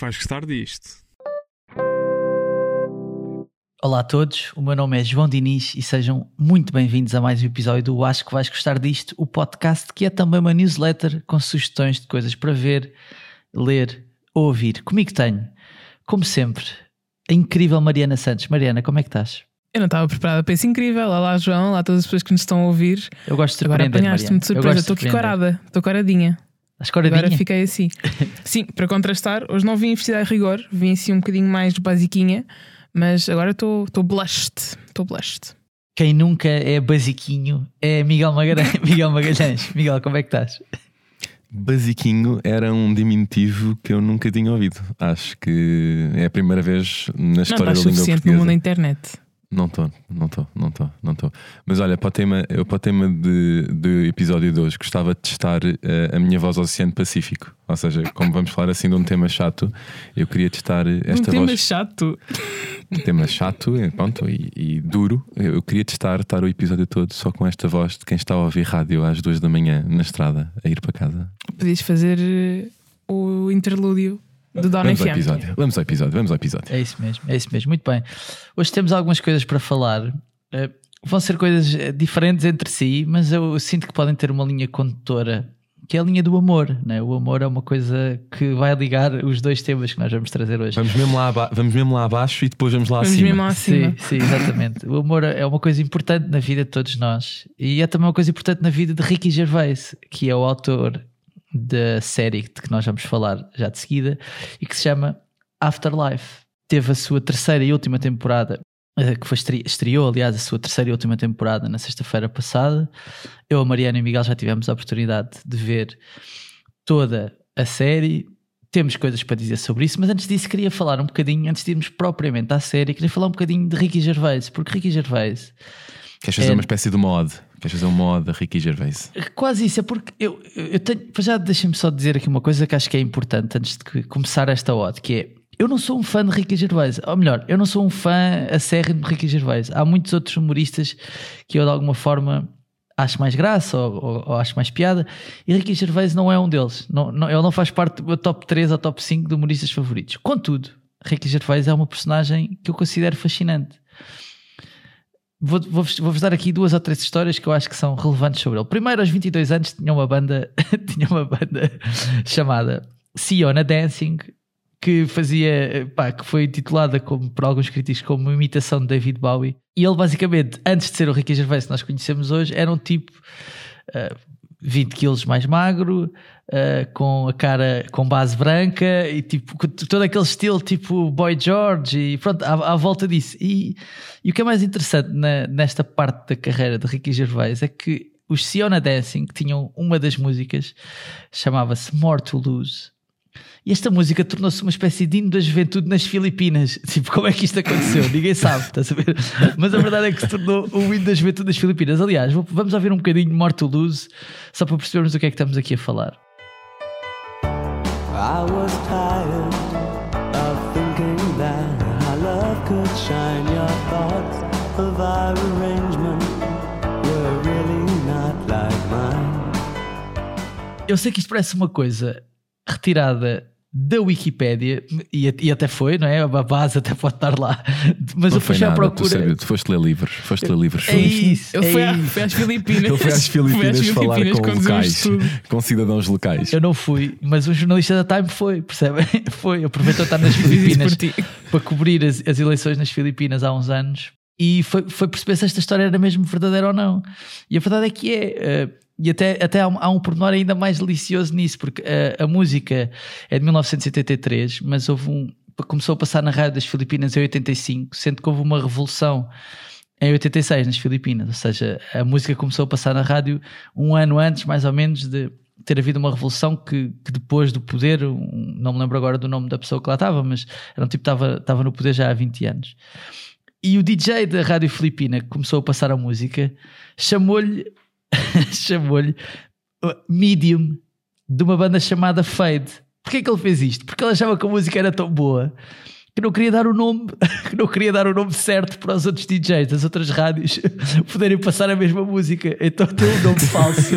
que vais gostar disto. Olá a todos, o meu nome é João Diniz e sejam muito bem-vindos a mais um episódio do Acho que vais gostar disto, o podcast que é também uma newsletter com sugestões de coisas para ver, ler ou ouvir. Comigo tenho, como sempre, a incrível Mariana Santos. Mariana, como é que estás? Eu não estava preparada para isso incrível. Olá, João. Olá, todas as pessoas que nos estão a ouvir. Eu gosto de Agora surpreender, apanhaste-me de surpresa. Estou de aqui corada. Estou coradinha. Agora fiquei assim. Sim, para contrastar, hoje não vim vestida a rigor. Vim assim um bocadinho mais basiquinha. Mas agora estou estou blushed. Estou blushed. Quem nunca é basiquinho é Miguel Magalhães. Miguel Magalhães. Miguel, como é que estás? Basiquinho era um diminutivo que eu nunca tinha ouvido. Acho que é a primeira vez na Não história estás da língua suficiente no portuguesa. mundo da internet. Não estou, não estou, não estou, não estou. Mas olha, para o tema, eu para o tema de, do episódio de hoje gostava de testar eh, a minha voz ao Oceano Pacífico. Ou seja, como vamos falar assim de um tema chato, eu queria testar Um esta tema voz. chato. Um tema chato eh, pronto, e, e duro. Eu eu queria testar estar o episódio todo só com esta voz de quem está a ouvir rádio às duas da manhã na estrada a ir para casa. Podias fazer eh, o interlúdio do Dona Vamos ao FM. episódio, vamos ao episódio, vamos ao episódio. É isso mesmo, é isso mesmo. Muito bem. Hoje temos algumas coisas para falar. Eh, vão ser coisas eh, diferentes entre si, mas eu sinto que podem ter uma linha condutora, que é a linha do amor. Né? O amor é uma coisa que vai ligar os dois temas que nós vamos trazer hoje. Vamos mesmo lá, aba- vamos mesmo lá abaixo e depois vamos lá Vamos acima. mesmo lá acima. Sim, sim, exatamente. O amor é uma coisa importante na vida de todos nós e é também uma coisa importante na vida de Ricky Gervais, que é o autor da série de que nós vamos falar já de seguida e que se chama Afterlife. Teve a sua terceira e última temporada, eh, que foi estre- estreou, aliás, a sua terceira e última temporada na sexta-feira passada. Eu, a Mariana e o Miguel já tivemos a oportunidade de ver toda a série. Temos coisas para dizer sobre isso, mas antes disso queria falar um bocadinho, antes de irmos propriamente à série, queria falar um bocadinho de Ricky Gervais, porque Ricky Gervais Queres fazer É- uma espécie de mod? Queres fazer um mod a Ricky Gervais? Quase isso, é porque eu, eu tenho. Já deixem-me só dizer aqui uma coisa que acho que é importante antes de começar esta odd, que é. Eu não sou um fã de Ricky Gervais, ou melhor, eu não sou um fã acérrimo de Ricky Gervais. Há muitos outros humoristas que eu de alguma forma acho mais graça ou, ou- ou acho mais piada, e Ricky Gervais não é um deles. Não, não- ele não faz parte do meu top 3 ou top 5 de humoristas favoritos. Contudo, Ricky Gervais é uma personagem que eu considero fascinante. Vou- Vou-vos vou-vos dar aqui duas ou três histórias que eu acho que são relevantes sobre ele. Primeiro, aos 22 anos, tinha uma banda, tinha uma banda chamada Siona Dancing, que fazia, pá, que foi titulada como, por alguns críticos como imitação de David Bowie. E ele, basicamente, antes de ser o Ricky Gervais que nós conhecemos hoje, era um tipo ah, 20 quilos mais magro, ah, com a cara com base branca e tipo todo aquele estilo tipo Boy George e pronto, à, à volta disso. E, e o que é mais interessante na- nesta parte da carreira de Ricky Gervais é que os Siona Dancing tinham uma das músicas chamava-se More to Lose. E esta música tornou-se uma espécie de hino da juventude nas Filipinas. Tipo, como é que isto aconteceu? Ninguém sabe, estás a ver? Mas a verdade é que se tornou o hino da juventude das Filipinas. Aliás, vamos ouvir um bocadinho More to Lose, só para percebermos o que é que estamos aqui a falar. I was tired of thinking that our love could shine. Your thoughts of our arrangement were really not like mine. Eu sei que isto parece uma coisa retirada da Wikipédia, e, e até foi, não é? A base até pode estar lá, mas Não eu fui foi já à procura. sabes, tu foste ler livros, foste ler livros. É isso, Ele é foi, a- isso. foi às Filipinas. Ele foi às Filipinas falar Filipinas com conduzir um locais, com cidadãos locais. Eu não fui, mas um jornalista da Time foi, percebem? Foi, aproveitou estar nas Filipinas para cobrir as, as eleições nas Filipinas há uns anos e foi, foi perceber se esta história era mesmo verdadeira ou não. E a verdade é que é. E até, até há, um, há um pormenor ainda mais delicioso nisso, porque eh, a música é de 1983, mas houve um. Começou a passar na rádio das Filipinas em 85, sendo que houve uma revolução em 86 nas Filipinas, ou seja, a música começou a passar na rádio um ano antes, mais ou menos, de ter havido uma revolução que, que depois do poder, um- não me lembro agora do nome da pessoa que lá estava, mas era um tipo que estava, estava no poder já há 20 anos. E o DJ da rádio filipina que começou a passar a música chamou-lhe chamou-lhe uh, Medium de uma banda chamada Fade. Porquê que ele fez isto? Porque ele achava que a música era tão boa que não queria dar o nome, que não queria dar o nome certo para os outros DJs das outras rádios poderem passar a mesma música. Então tem um nome falso.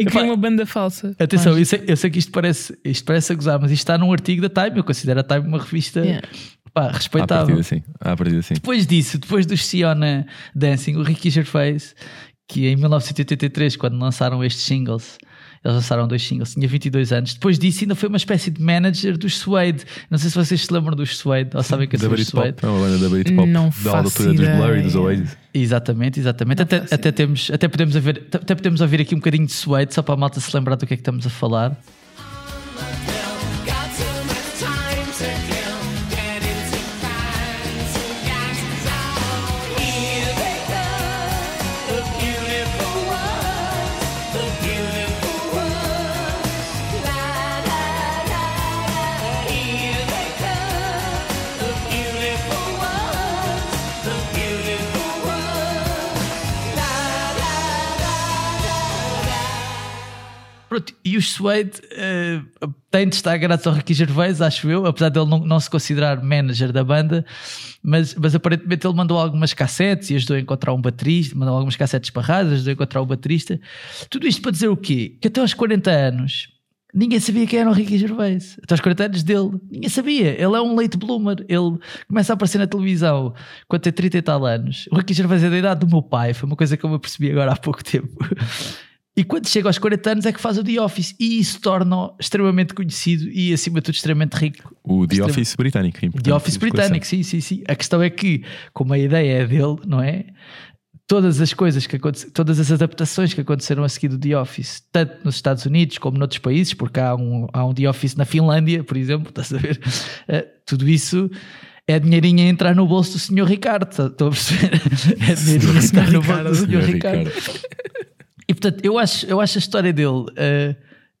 E cria uma banda falsa. Atenção, eu sei, eu sei que isto parece, isto parece a gozar, mas isto está num artigo da Time. Eu considero a Time uma revista Yeah. pá, À respeitável. partida sim. À partida sim. Depois disso, depois do Siona Dancing, o Ricky Gervais, que em 1983, quando lançaram estes singles, eles lançaram dois singles, tinha 22 anos. Depois disso, ainda foi uma espécie de manager dos Suede. Não sei se vocês se lembram dos Suede ou sabem que são os Britpop. Suede. É uma banda da Britpop. Não da altura dos Blur e dos. Oasis. Exatamente, exatamente. Até, até, temos, até, podemos haver, até podemos ouvir aqui um bocadinho de Suede, só para a malta se lembrar do que é que estamos a falar. Pronto, e o Suede eh, tem de estar graças ao Ricky Gervais, acho eu, apesar dele não, não se considerar manager da banda, mas, mas aparentemente ele mandou algumas cassetes e ajudou a encontrar um baterista, mandou algumas cassetes barradas, ajudou a encontrar um baterista. Tudo isto para dizer o quê? Que até aos 40 anos ninguém sabia quem era o Ricky Gervais. Até aos 40 anos dele, ninguém sabia. Ele é um late bloomer, ele começa a aparecer na televisão quando tem 30 e tal anos. O Ricky Gervais é da idade do meu pai, foi uma coisa que eu me apercebi agora há pouco tempo. E quando chega aos 40 anos é que faz o The Office e isso torna-o extremamente conhecido e acima de tudo extremamente rico. O The Extremo- Office britânico. The Office britânico, sim, sim, sim. A questão é que, como a ideia é dele, não é? Todas as coisas que aconteceram, todas as adaptações que aconteceram a seguir do The Office, tanto nos Estados Unidos como noutros países, porque há um, há um The Office na Finlândia, por exemplo, estás a ver? Eh, tudo isso é dinheirinho a entrar no bolso do Sr. Ricardo, tá- estou a perceber? É dinheirinho a entrar no bolso do Sr. Ricardo. E portanto, eu acho, eu acho a história dele eh,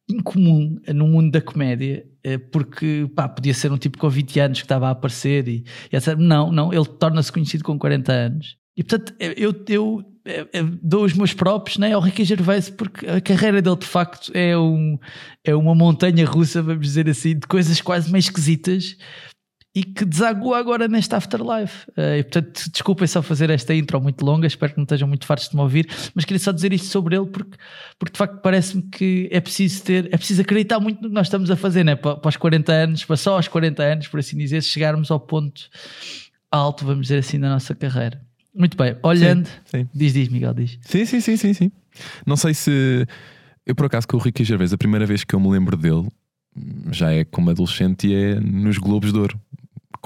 incomum no mundo da comédia, eh, porque pá, podia ser um tipo com 20 anos que estava a aparecer e, e etc. Não, não, ele torna-se conhecido com 40 anos. E portanto, eu, eu, eh, eh, dou os meus próprios né, ao Ricky Gervais, porque a carreira dele de facto é, um, é uma montanha russa, vamos dizer assim, de coisas quase meio esquisitas e que desagua agora neste Afterlife. Eh, e, portanto, desculpem só fazer esta intro muito longa, espero que não estejam muito fartos de me ouvir, mas queria só dizer isto sobre ele porque, porque de facto parece-me que é preciso ter, é preciso acreditar muito no que nós estamos a fazer, né? para, para os 40 anos, para só aos 40 anos, por assim dizer, chegarmos ao ponto alto, vamos dizer assim, da nossa carreira. Muito bem, olhando, sim. diz, diz, Miguel, diz. Sim, sim, sim, sim, sim. Não sei se. Eu, por acaso, com o Ricky Gervais, a primeira vez que eu me lembro dele já é como adolescente e é nos Globos de Ouro.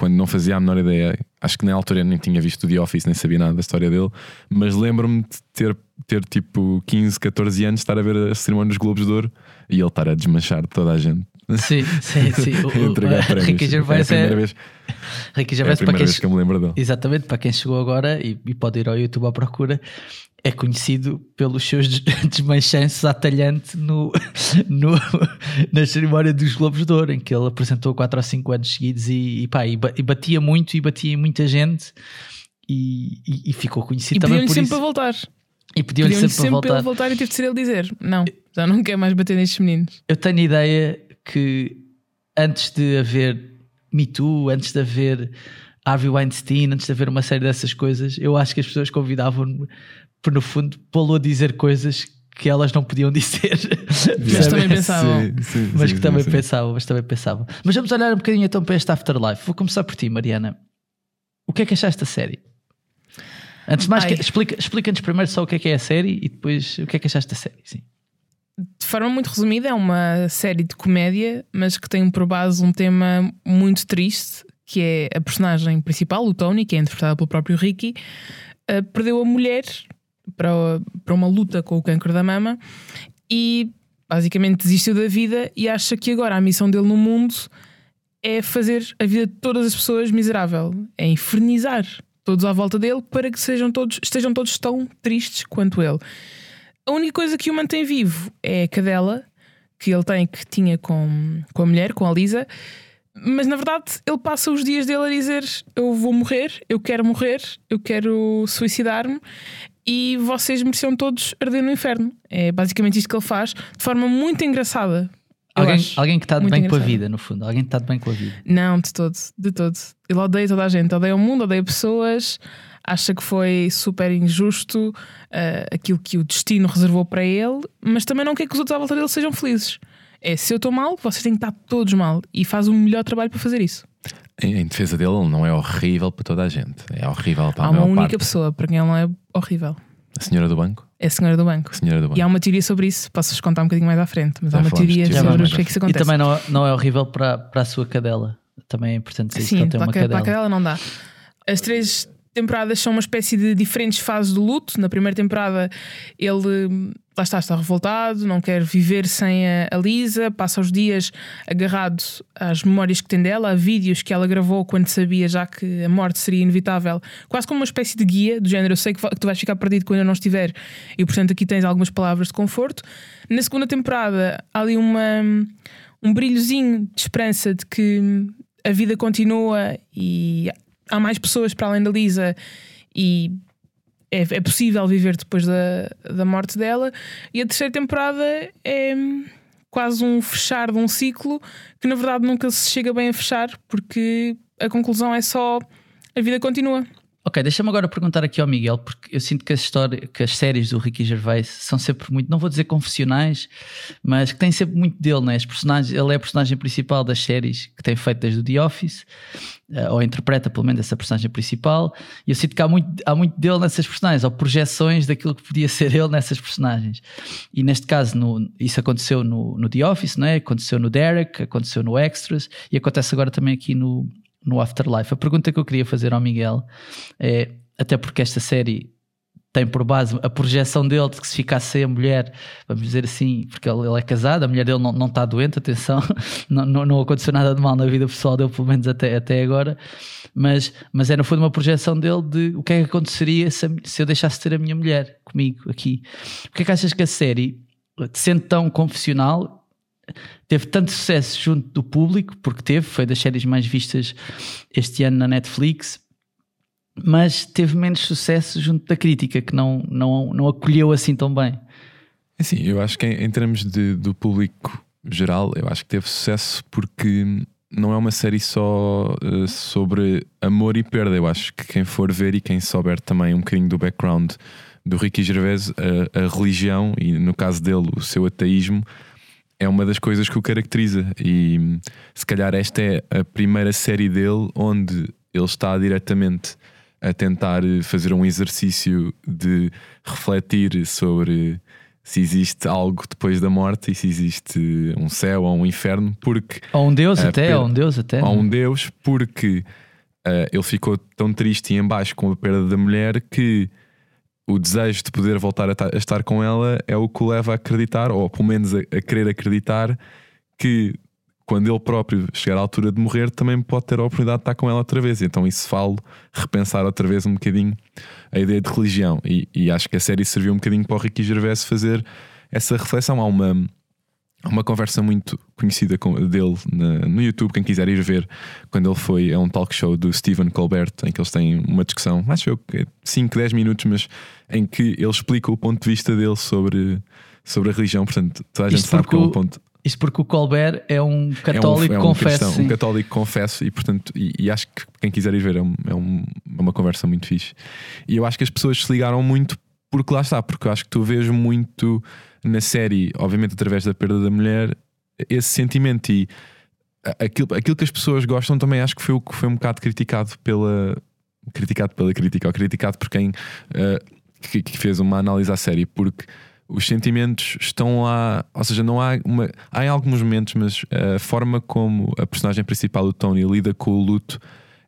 Quando não fazia a menor ideia, acho que na altura eu nem tinha visto o The Office, nem sabia nada da história dele, mas lembro-me de ter, ter tipo 15, 14 anos, estar a ver a cerimónia dos Globos de Ouro e ele estar a desmanchar toda a gente. Sim, sim, sim. Entregar prémios. Ricky Gervais é a é, primeira vez, Ricky é a Gervais para primeira quem vez que eu me lembro dele. Exatamente, para quem chegou agora e, e pode ir ao YouTube à procura, é conhecido pelos seus des- desmanchanços à talhante no, no, na cerimónia dos Globos de Ouro, em que ele apresentou 4 ou 5 anos seguidos e, e, pá, e, ba- batia muito e batia em muita gente e, e- e ficou conhecido E também por sempre isso. para voltar. E pediam-lhe Pediam-lhe sempre, sempre para voltar. voltar e teve de ser ele dizer: Não, já não quer mais bater nestes meninos. Eu tenho a ideia que antes de haver Me Too, antes de haver Harvey Weinstein, antes de haver uma série dessas coisas, eu acho que as pessoas convidavam-me, por no fundo, pô-lo a dizer coisas que elas não podiam dizer. Mas também pensavam. Sim, sim, mas sim, que sim, também sim. pensavam, mas também pensavam. Mas vamos olhar um bocadinho então para este Afterlife. Vou começar por ti, Mariana. O que é que achaste da série? Antes de mais, que- explica- explica-nos primeiro só o que é que é a série e depois o que é que achaste da série. Sim. De forma muito resumida, é uma série de comédia, mas que tem por base um tema muito triste, que é a personagem principal, o Tony, que é interpretada pelo próprio Ricky, eh, perdeu a mulher para, para uma luta com o câncer da mama e basicamente desistiu da vida e acha que agora a missão dele no mundo é fazer a vida de todas as pessoas miserável, é infernizar todos à volta dele para que sejam todos, estejam todos tão tristes quanto ele. A única coisa que o mantém vivo é a cadela que ele tem, que tinha com, com a mulher, com a Lisa. Mas na verdade ele passa os dias dele a dizer: Eu vou morrer, eu quero morrer, eu quero suicidar-me e vocês mereciam todos arder no inferno. É basicamente isto que ele faz, de forma muito engraçada. Alguém, alguém que está de bem com a engraçado. vida, no fundo. Alguém que está de bem com a vida. Não, de todo, de todo. Ele odeia toda a gente, odeia o mundo, odeia pessoas, acha que foi super injusto eh, aquilo que o destino reservou para ele, mas também não quer que os outros à volta dele sejam felizes. É se eu estou mal, vocês têm que estar todos mal e faz o melhor trabalho para fazer isso. Em, em defesa dele, ele não é horrível para toda a gente. É horrível para a há uma maior única parte. pessoa para quem ele não é horrível. A senhora do banco? É a senhora do banco. A senhora do banco. E há uma teoria sobre isso, posso-vos contar um bocadinho mais à frente, mas Já há uma teoria sobre o que é que isso E acontece. também não, não é horrível para, para a sua cadela. Também é importante dizer isso, que Sim, ele tem para, uma a, ca- para a cadela. cadela não dá. As três temporadas são uma espécie de diferentes fases do luto. Na primeira temporada, ele lá está, está revoltado, não quer viver sem a, a Lisa, passa os dias agarrado às memórias que tem dela, a vídeos que ela gravou quando sabia já que a morte seria inevitável, quase como uma espécie de guia do género. Eu sei que, tu vais ficar perdido quando eu não estiver, e portanto aqui tens algumas palavras de conforto. Na segunda temporada, há ali uma, um brilhozinho de esperança de que a vida continua e há mais pessoas para além da Lisa e é, é possível viver depois da, da morte dela. E a terceira temporada é quase um fechar de um ciclo que na verdade nunca se chega bem a fechar porque a conclusão é só a vida continua. Ok, deixa-me agora perguntar aqui ao Miguel, porque eu sinto que as, história, que as séries do Ricky Gervais são sempre muito, não vou dizer confessionais, mas que têm sempre muito dele, né? As personagens, ele é a personagem principal das séries que tem feito desde o The Office, eh, ou interpreta pelo menos essa personagem principal, e eu sinto que há muito, há muito dele nessas personagens, ou projeções daquilo que podia ser ele nessas personagens. E neste caso, no- isso aconteceu no, no The Office, não é? Aconteceu no Derek, aconteceu no Extras, e acontece agora também aqui no, no Afterlife. A pergunta que eu queria fazer ao Miguel é, até porque esta série tem por base a projeção dele de que se ficasse sem a mulher, vamos dizer assim, porque ele, é casado, a mulher dele não, não está doente, atenção, não, não, não aconteceu nada de mal na vida pessoal dele, pelo menos até, até agora, mas, mas é no fundo uma projeção dele de o que é que aconteceria se, se eu deixasse de ter a minha mulher comigo aqui. Porquê é que achas que a série, sendo tão confessional, teve tanto sucesso junto do público, porque teve, foi das séries mais vistas este ano na Netflix, mas teve menos sucesso junto da crítica, que não, não, não acolheu assim tão bem. Assim, eu acho que em, em termos de, do público geral, eu acho que teve sucesso porque não é uma série só eh, sobre amor e perda. Eu acho que quem for ver e quem souber também um bocadinho do background do Ricky Gervais, a religião e no caso dele o seu ateísmo é uma das coisas que o caracteriza. E hum, se calhar esta é a primeira série dele onde ele está diretamente a tentar eh, fazer um exercício de refletir sobre se existe algo depois da morte e se existe um céu ou um inferno, porque Ou um Deus A até, perda- ou um Deus até. há um Deus, porque eh, ele ficou tão triste e em baixo com a perda da mulher que o desejo de poder voltar a, ta- a estar com ela é o que o leva a acreditar, ou pelo menos a, a querer acreditar, que quando ele próprio chegar à altura de morrer, também pode ter a oportunidade de estar com ela outra vez. Então, isso falo repensar outra vez um bocadinho a ideia de religião. E, e acho que a série serviu um bocadinho para o Ricky Gervais fazer essa reflexão. Há uma, há uma conversa muito conhecida dele no YouTube, quem quiser ir ver, quando ele foi a um talk show do Stephen Colbert, em que eles têm uma discussão, acho eu que é 5, 10 minutos, mas em que ele explica o ponto de vista dele sobre, sobre a religião. Portanto, toda a gente Isto sabe que porque é um o- ponto. Isto porque o Colbert é um É um- católico, é um, confesso. cristão, um católico confesso e portanto e, e acho que quem quiser ir ver é, um- é um- é uma conversa muito fixe e eu acho que as pessoas se ligaram muito porque lá está, porque eu acho que tu vês muito na série, obviamente através da perda da mulher esse sentimento e aquilo, aquilo que as pessoas gostam também acho que foi o que foi um bocado criticado pela criticado pela crítica ou criticado por quem eh, que, que fez uma análise à série porque os sentimentos estão lá, ou seja, não há uma. Há em alguns momentos, mas a forma como a personagem principal, o Tony, lida com o luto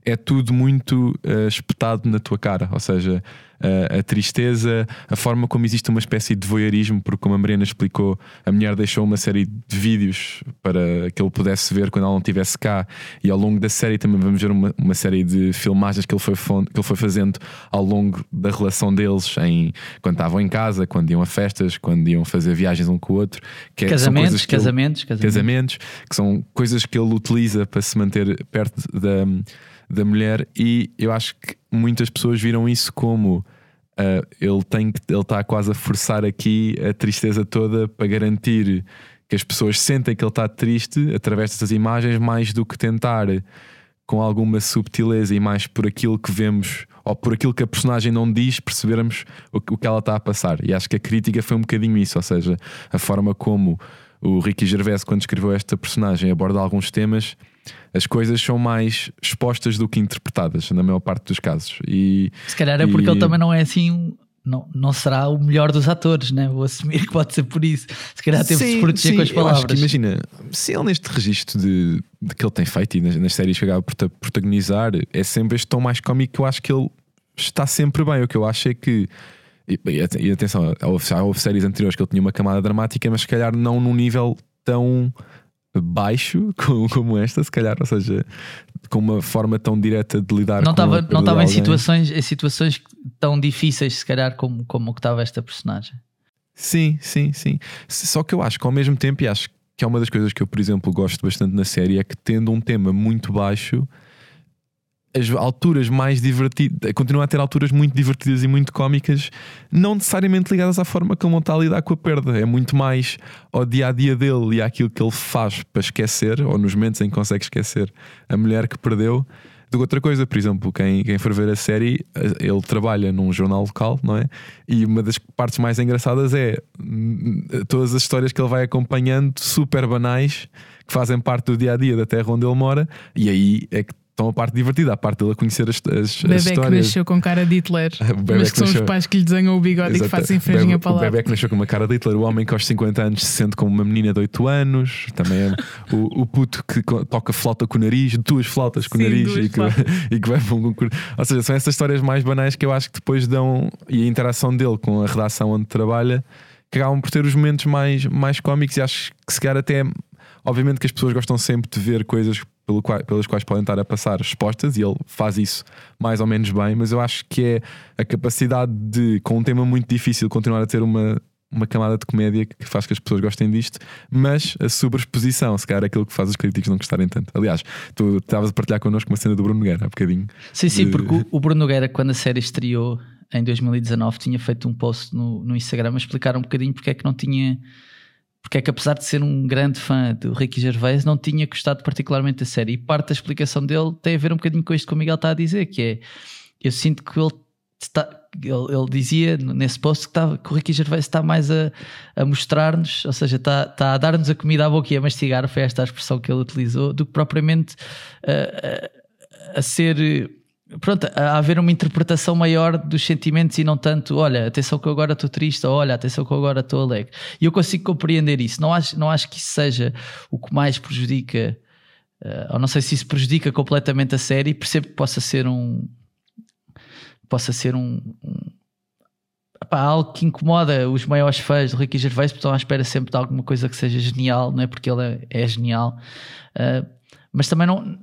é tudo muito eh, espetado na tua cara. Ou seja, eh, a tristeza, a forma como existe uma espécie de voyeurismo, porque, como a Mariana explicou, a mulher deixou uma série de vídeos para que ele pudesse ver quando ela não estivesse cá, e ao longo da série também vamos ver uma, uma série de filmagens que ele, foi, que ele foi fazendo ao longo da relação deles, em, quando estavam em casa, quando iam a festas, quando iam fazer viagens um com o outro. Que é- Casamentos, coisas que ele- casamentos, casamentos. casamentos, que são coisas que ele utiliza para se manter perto da, da mulher, e eu acho que muitas pessoas viram isso como ah, ele tem que ele está quase a forçar aqui a tristeza toda para garantir que as pessoas sentem que ele está triste através dessas imagens, mais do que tentar com alguma subtileza e mais por aquilo que vemos ou por aquilo que a personagem não diz, percebermos o, o que ela está a passar. E acho que a crítica foi um bocadinho isso, ou seja, a forma como o Ricky Gervais, quando escreveu esta personagem, aborda alguns temas, as coisas são mais expostas do que interpretadas, na maior parte dos casos. E Se calhar é porque E- ele também não é assim. Não, não será o melhor dos atores, né? Vou assumir que pode ser por isso. Se calhar teve de se Sim, proteger Sim, com as palavras. que imagina, se ele neste registro de, de que ele tem feito e nas, nas séries que acaba por ta- protagonizar, é sempre este tom mais cómico que eu acho que ele está sempre bem. O que eu acho é que. E, e at- e atenção, houve, já houve séries anteriores que ele tinha uma camada dramática, mas se calhar não num nível tão baixo como, como esta, se calhar, ou seja, com uma forma tão direta de lidar não com a estava perda não estava em situações, em situações tão difíceis, se calhar, como, como o que estava esta personagem. Sim, sim, sim. Só que eu acho que ao mesmo tempo, e acho que é uma das coisas que eu, por exemplo, gosto bastante na série, é que tendo um tema muito baixo, as alturas mais divertidas, continua a ter alturas muito divertidas e muito cómicas, não necessariamente ligadas à forma como ele está a lidar com a perda. É muito mais ao dia a dia dele e àquilo que ele faz para esquecer, ou nos momentos em que consegue esquecer a mulher que perdeu. Do que outra coisa, por exemplo, quem, quem for ver a série, eh, ele trabalha num jornal local, não é? E uma das partes mais engraçadas é hum, todas as histórias que ele vai acompanhando, super banais, que fazem parte do dia a dia da terra onde ele mora, e aí é que estão a parte divertida, a parte dele a conhecer as, as, as Bebé que histórias. nasceu com cara de Hitler, O bebé mas que que são os nasceu- pais que lhe desenham o bigode e que Exato. fazem O infringem bebé- a O palavra. bebé que nasceu com uma cara de Hitler, o homem que aos 50 anos se sente como uma menina de 8 anos, também é o, o puto que toca flauta com o nariz, duas flautas com o Sim, nariz duas e que, e que vai para um concurso. Ou seja, são essas histórias mais banais que eu acho que depois dão e a interação dele com a redação onde trabalha que acabam por ter os momentos mais, mais cómicos e acho que se calhar até obviamente que as pessoas gostam sempre de ver coisas pelo qual- pelas quais podem estar a passar expostas e ele faz isso mais ou menos bem, mas eu acho que é a capacidade de, com um tema muito difícil, continuar a ter uma, uma camada de comédia que faz que as pessoas gostem disto, mas a sobreexposição, se calhar, é aquilo que faz os críticos não gostarem tanto. Aliás, tu estavas a partilhar connosco uma cena do Bruno Nogueira há bocadinho. Sim, sim, de- porque o- o Bruno Nogueira, quando a série estreou em 2019, tinha feito um post no, no Instagram a explicar um bocadinho porque é que não tinha. Porque é que, apesar de ser um grande fã do Ricky Gervais, não tinha gostado particularmente da série. E parte da explicação dele tem a ver um bocadinho com isto que o Miguel está a dizer, que é eu sinto que ele está. Ele, ele dizia nesse post que, que o Ricky Gervais está mais a, a mostrar-nos, ou seja, está, está a dar-nos a comida à boca e a mastigar, foi esta a expressão que ele utilizou, do que propriamente a ser pronto, a haver uma interpretação maior dos sentimentos e não tanto, olha, atenção que eu agora estou triste, ou olha, atenção que eu agora estou alegre. E eu consigo compreender isso. Não acho, não acho que isso seja o que mais prejudica, eh, ou não sei se isso prejudica completamente a série, percebo que possa ser um possa ser um, um- epá, algo que incomoda os maiores fãs do Ricky Gervais, porque estão à espera sempre de alguma coisa que seja genial, não é? Porque ele é, é genial. Uh, mas também não.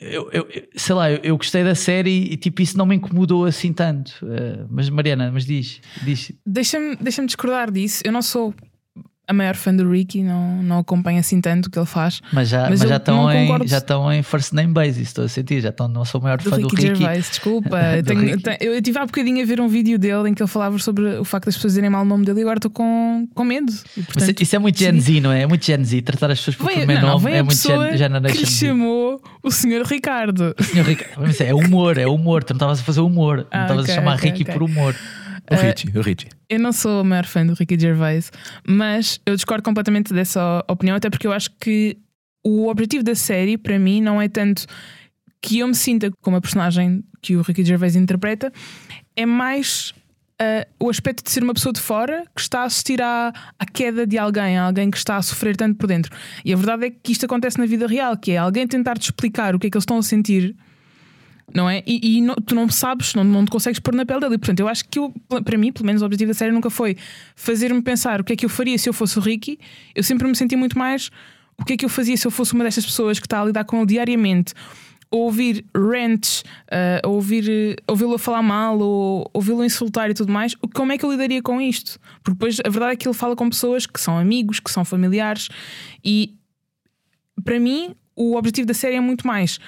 Eu, eu- sei lá, eu, eu gostei da série e tipo isso não me incomodou assim tanto. Uh, mas Mariana, mas diz, diz. Deixa-me deixa discordar disso. Eu não sou a maior fã do Ricky, não, não acompanho assim tanto o que ele faz. Mas já, Mas mas já, estão não em, concordo. já estão em first name basis, estou a sentir, já estão, não sou o maior Do fã Ricky, do Ricky. Gervais, desculpa. Eu Do tenho- Ricky. tenho- eu tive há bocadinho a ver um vídeo dele em que ele falava sobre o facto das pessoas dizerem mal o nome dele e agora estou com, com medo. E, portanto, isso é muito Gen Z, não é? É muito Gen Z. Tratar as pessoas por primeiro não, não, nome vem é muito gen, que Generation lhe Z. chamou o senhor Ricardo. Senhor Ricardo, mas isso é humor, é humor. Tu não estavas a fazer humor, não Ah, estavas ok, a chamar ok, Ricky ok. por humor. O Richie, o Richie. Eu não sou a maior fã do Ricky Gervais, mas eu discordo completamente dessa opinião, até porque eu acho que o objetivo da série, para mim, não é tanto que eu me sinta como a personagem que o Ricky Gervais interpreta, é mais ah, o aspecto de ser uma pessoa de fora que está a assistir à, à queda de alguém, a alguém que está a sofrer tanto por dentro. E a verdade é que isto acontece na vida real, que é alguém tentar te explicar o que é que eles estão a sentir não é? E, e não- tu não sabes, não, não te consegues pôr na pele dele. Portanto, eu acho que eu, para mim, pelo menos o objetivo da série nunca foi fazer-me pensar o que é que eu faria se eu fosse o Ricky. Eu sempre me senti muito mais o que é que eu fazia se eu fosse uma destas pessoas que está a lidar com ele diariamente. Ou ouvir rants, ah, ouvir, eh, ouvi-lo falar mal, ou ouvi-lo insultar e tudo mais, como é que eu lidaria com isto? Porque depois a verdade é que ele fala com pessoas que são amigos, que são familiares, e para mim o objetivo da série é muito mais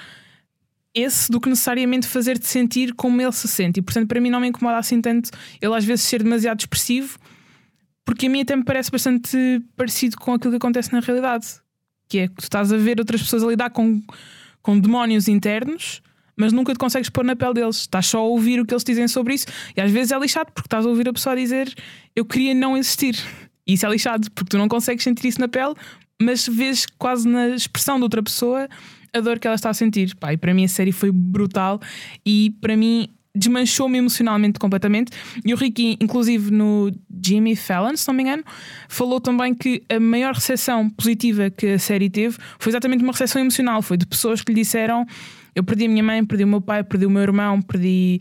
esse do que necessariamente fazer-te sentir como ele se sente. E portanto, para mim, não me incomoda assim tanto ele às vezes ser demasiado expressivo, porque a mim até me parece bastante parecido com aquilo que acontece na realidade. Que é que tu estás a ver outras pessoas a lidar com, com demónios internos, mas nunca te consegues pôr na pele deles. Estás só a ouvir o que eles dizem sobre isso. E às vezes é lixado, porque estás a ouvir a pessoa dizer eu queria não existir. E isso é lixado, porque tu não consegues sentir isso na pele, mas vês quase na expressão de outra pessoa a dor que ela está a sentir. Pá, e para mim a série foi brutal e para mim desmanchou-me emocionalmente completamente. E o Ricky, inclusive no Jimmy Fallon, se não me engano, falou também que a maior recepção positiva que a série teve foi exatamente uma recepção emocional. Foi de pessoas que lhe disseram: Eu perdi a minha mãe, perdi o meu pai, perdi o meu irmão, perdi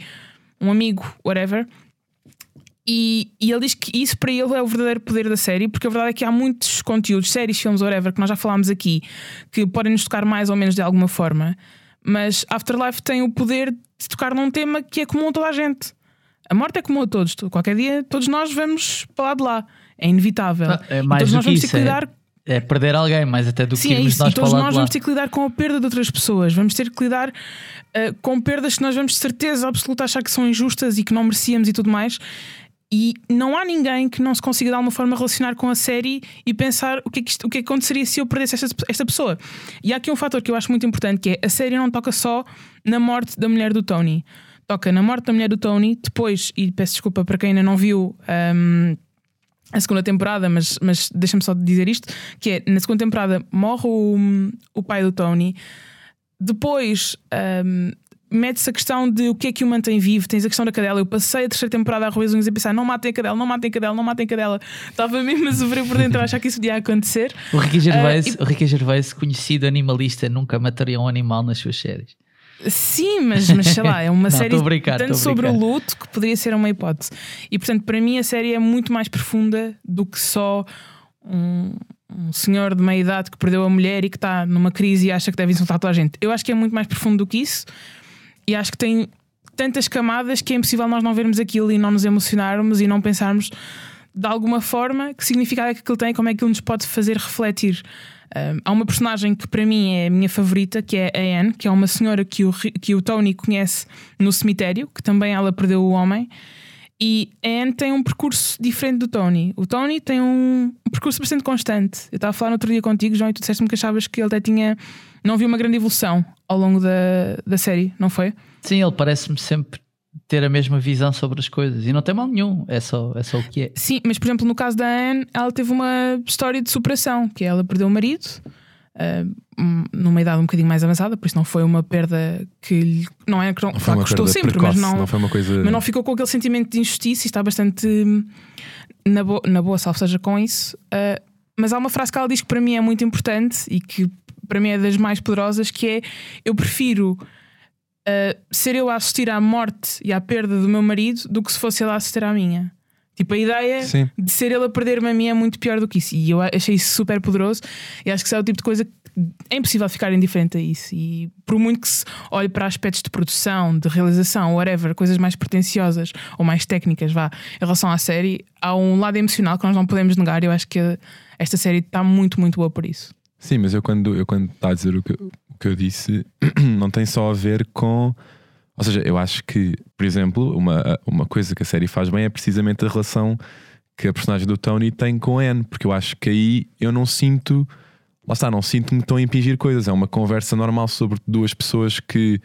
um amigo, whatever. E, e ele diz que isso para ele é o verdadeiro poder da série, porque a verdade é que há muitos conteúdos, séries, filmes, whatever, que nós já falámos aqui, que podem nos tocar mais ou menos de alguma forma, mas Afterlife tem o poder de tocar num tema que é comum a toda a gente. A morte é comum a todos. Qualquer dia, todos nós vamos para lá de lá. É inevitável. Ah, é E mais todos do nós que vamos ter isso. que lidar É, é perder alguém, mais até do Sim, que é irmos isso. nós E todos nós vamos ter que lidar com a perda de outras pessoas. Vamos ter que lidar eh, com perdas que nós vamos de certeza absoluta achar que são injustas e que não merecíamos e tudo mais. E não há ninguém que não se consiga de alguma forma relacionar com a série e pensar o que é que, isto- o que, é que aconteceria se eu perdesse esta, esta pessoa. E há aqui um fator que eu acho muito importante que é a série não toca só na morte da mulher do Tony. Toca na morte da mulher do Tony, depois, e peço desculpa para quem ainda não viu ahm, a segunda temporada, mas, mas deixa-me só dizer isto: que é na segunda temporada morre o, o pai do Tony, depois ahm, mete-se a questão de o que é que o mantém vivo, tens a questão da cadela. Eu passei a terceira temporada a roer as unhas e a pensar: não matem a cadela, não matem a cadela, não matem a cadela. Estava mesmo a sofrer por dentro a achar que isso podia acontecer. O Ricky Gervais, Ah, e- o Ricky Gervais, conhecido animalista, nunca mataria um animal nas suas séries. Sim, mas, mas sei lá, é uma Não, série brincar, tanto sobre o luto que poderia ser uma hipótese. E portanto, para mim, a série é muito mais profunda do que só um, um senhor de meia idade que perdeu a mulher e que está numa crise e acha que deve insultar toda a gente. Eu acho que é muito mais profundo do que isso e acho que tem tantas camadas que é impossível nós não vermos aquilo e não nos emocionarmos e não pensarmos de alguma forma que significado é que aquilo tem, como é que aquilo nos pode fazer refletir. Um, há uma personagem que para mim é a minha favorita, que é a Anne, que é uma senhora que o, que o Tony conhece no cemitério, que também ela perdeu o homem. E a Anne tem um percurso diferente do Tony. O Tony tem um, um percurso bastante constante. Eu estava a falar no outro dia contigo, João, e tu disseste-me que achavas que ele até tinha. Não viu uma grande evolução ao longo da, da série, não foi? Sim, ele parece-me sempre ter a mesma visão sobre as coisas e não tem mal nenhum, é só, é só o que é. Sim, mas por exemplo, no caso da Anne, ela teve uma história de superação, que é ela perdeu o marido hum, numa idade um bocadinho mais avançada, por isso não foi uma perda que lhe, não é que não, Não foi uma custou perda sempre, precoce, mas não, foi uma coisa. mas não ficou com aquele sentimento de injustiça e está bastante hum, na, bo na boa, salvo seja com isso. Ah, mas há uma frase que ela diz que para mim é muito importante e que para mim é das mais poderosas, que é eu prefiro ah, ser eu a assistir à morte e à perda do meu marido do que se fosse ele a assistir à minha. Tipo, a ideia Sim. de ser ele a perder-me a mim é muito pior do que isso. E eu achei isso super poderoso. E acho que isso é o tipo de coisa que é impossível ficar indiferente a isso. E por muito que se olhe para aspectos de produção, de realização, whatever, coisas mais pretenciosas ou mais técnicas, vá, em relação à série, há um lado emocional que nós não podemos negar. E eu acho que esta série está muito, muito boa por isso. Sim, mas eu quando eu quando está a dizer o que, o que eu disse, não tem só a ver com. Ou seja, eu acho que, por exemplo, uma, uma coisa que a série faz bem é precisamente a relação que a personagem do Tony tem com a Anne, porque eu acho que aí eu não sinto. Lá está, não sinto que me estão a impingir coisas. É uma conversa normal sobre duas pessoas que,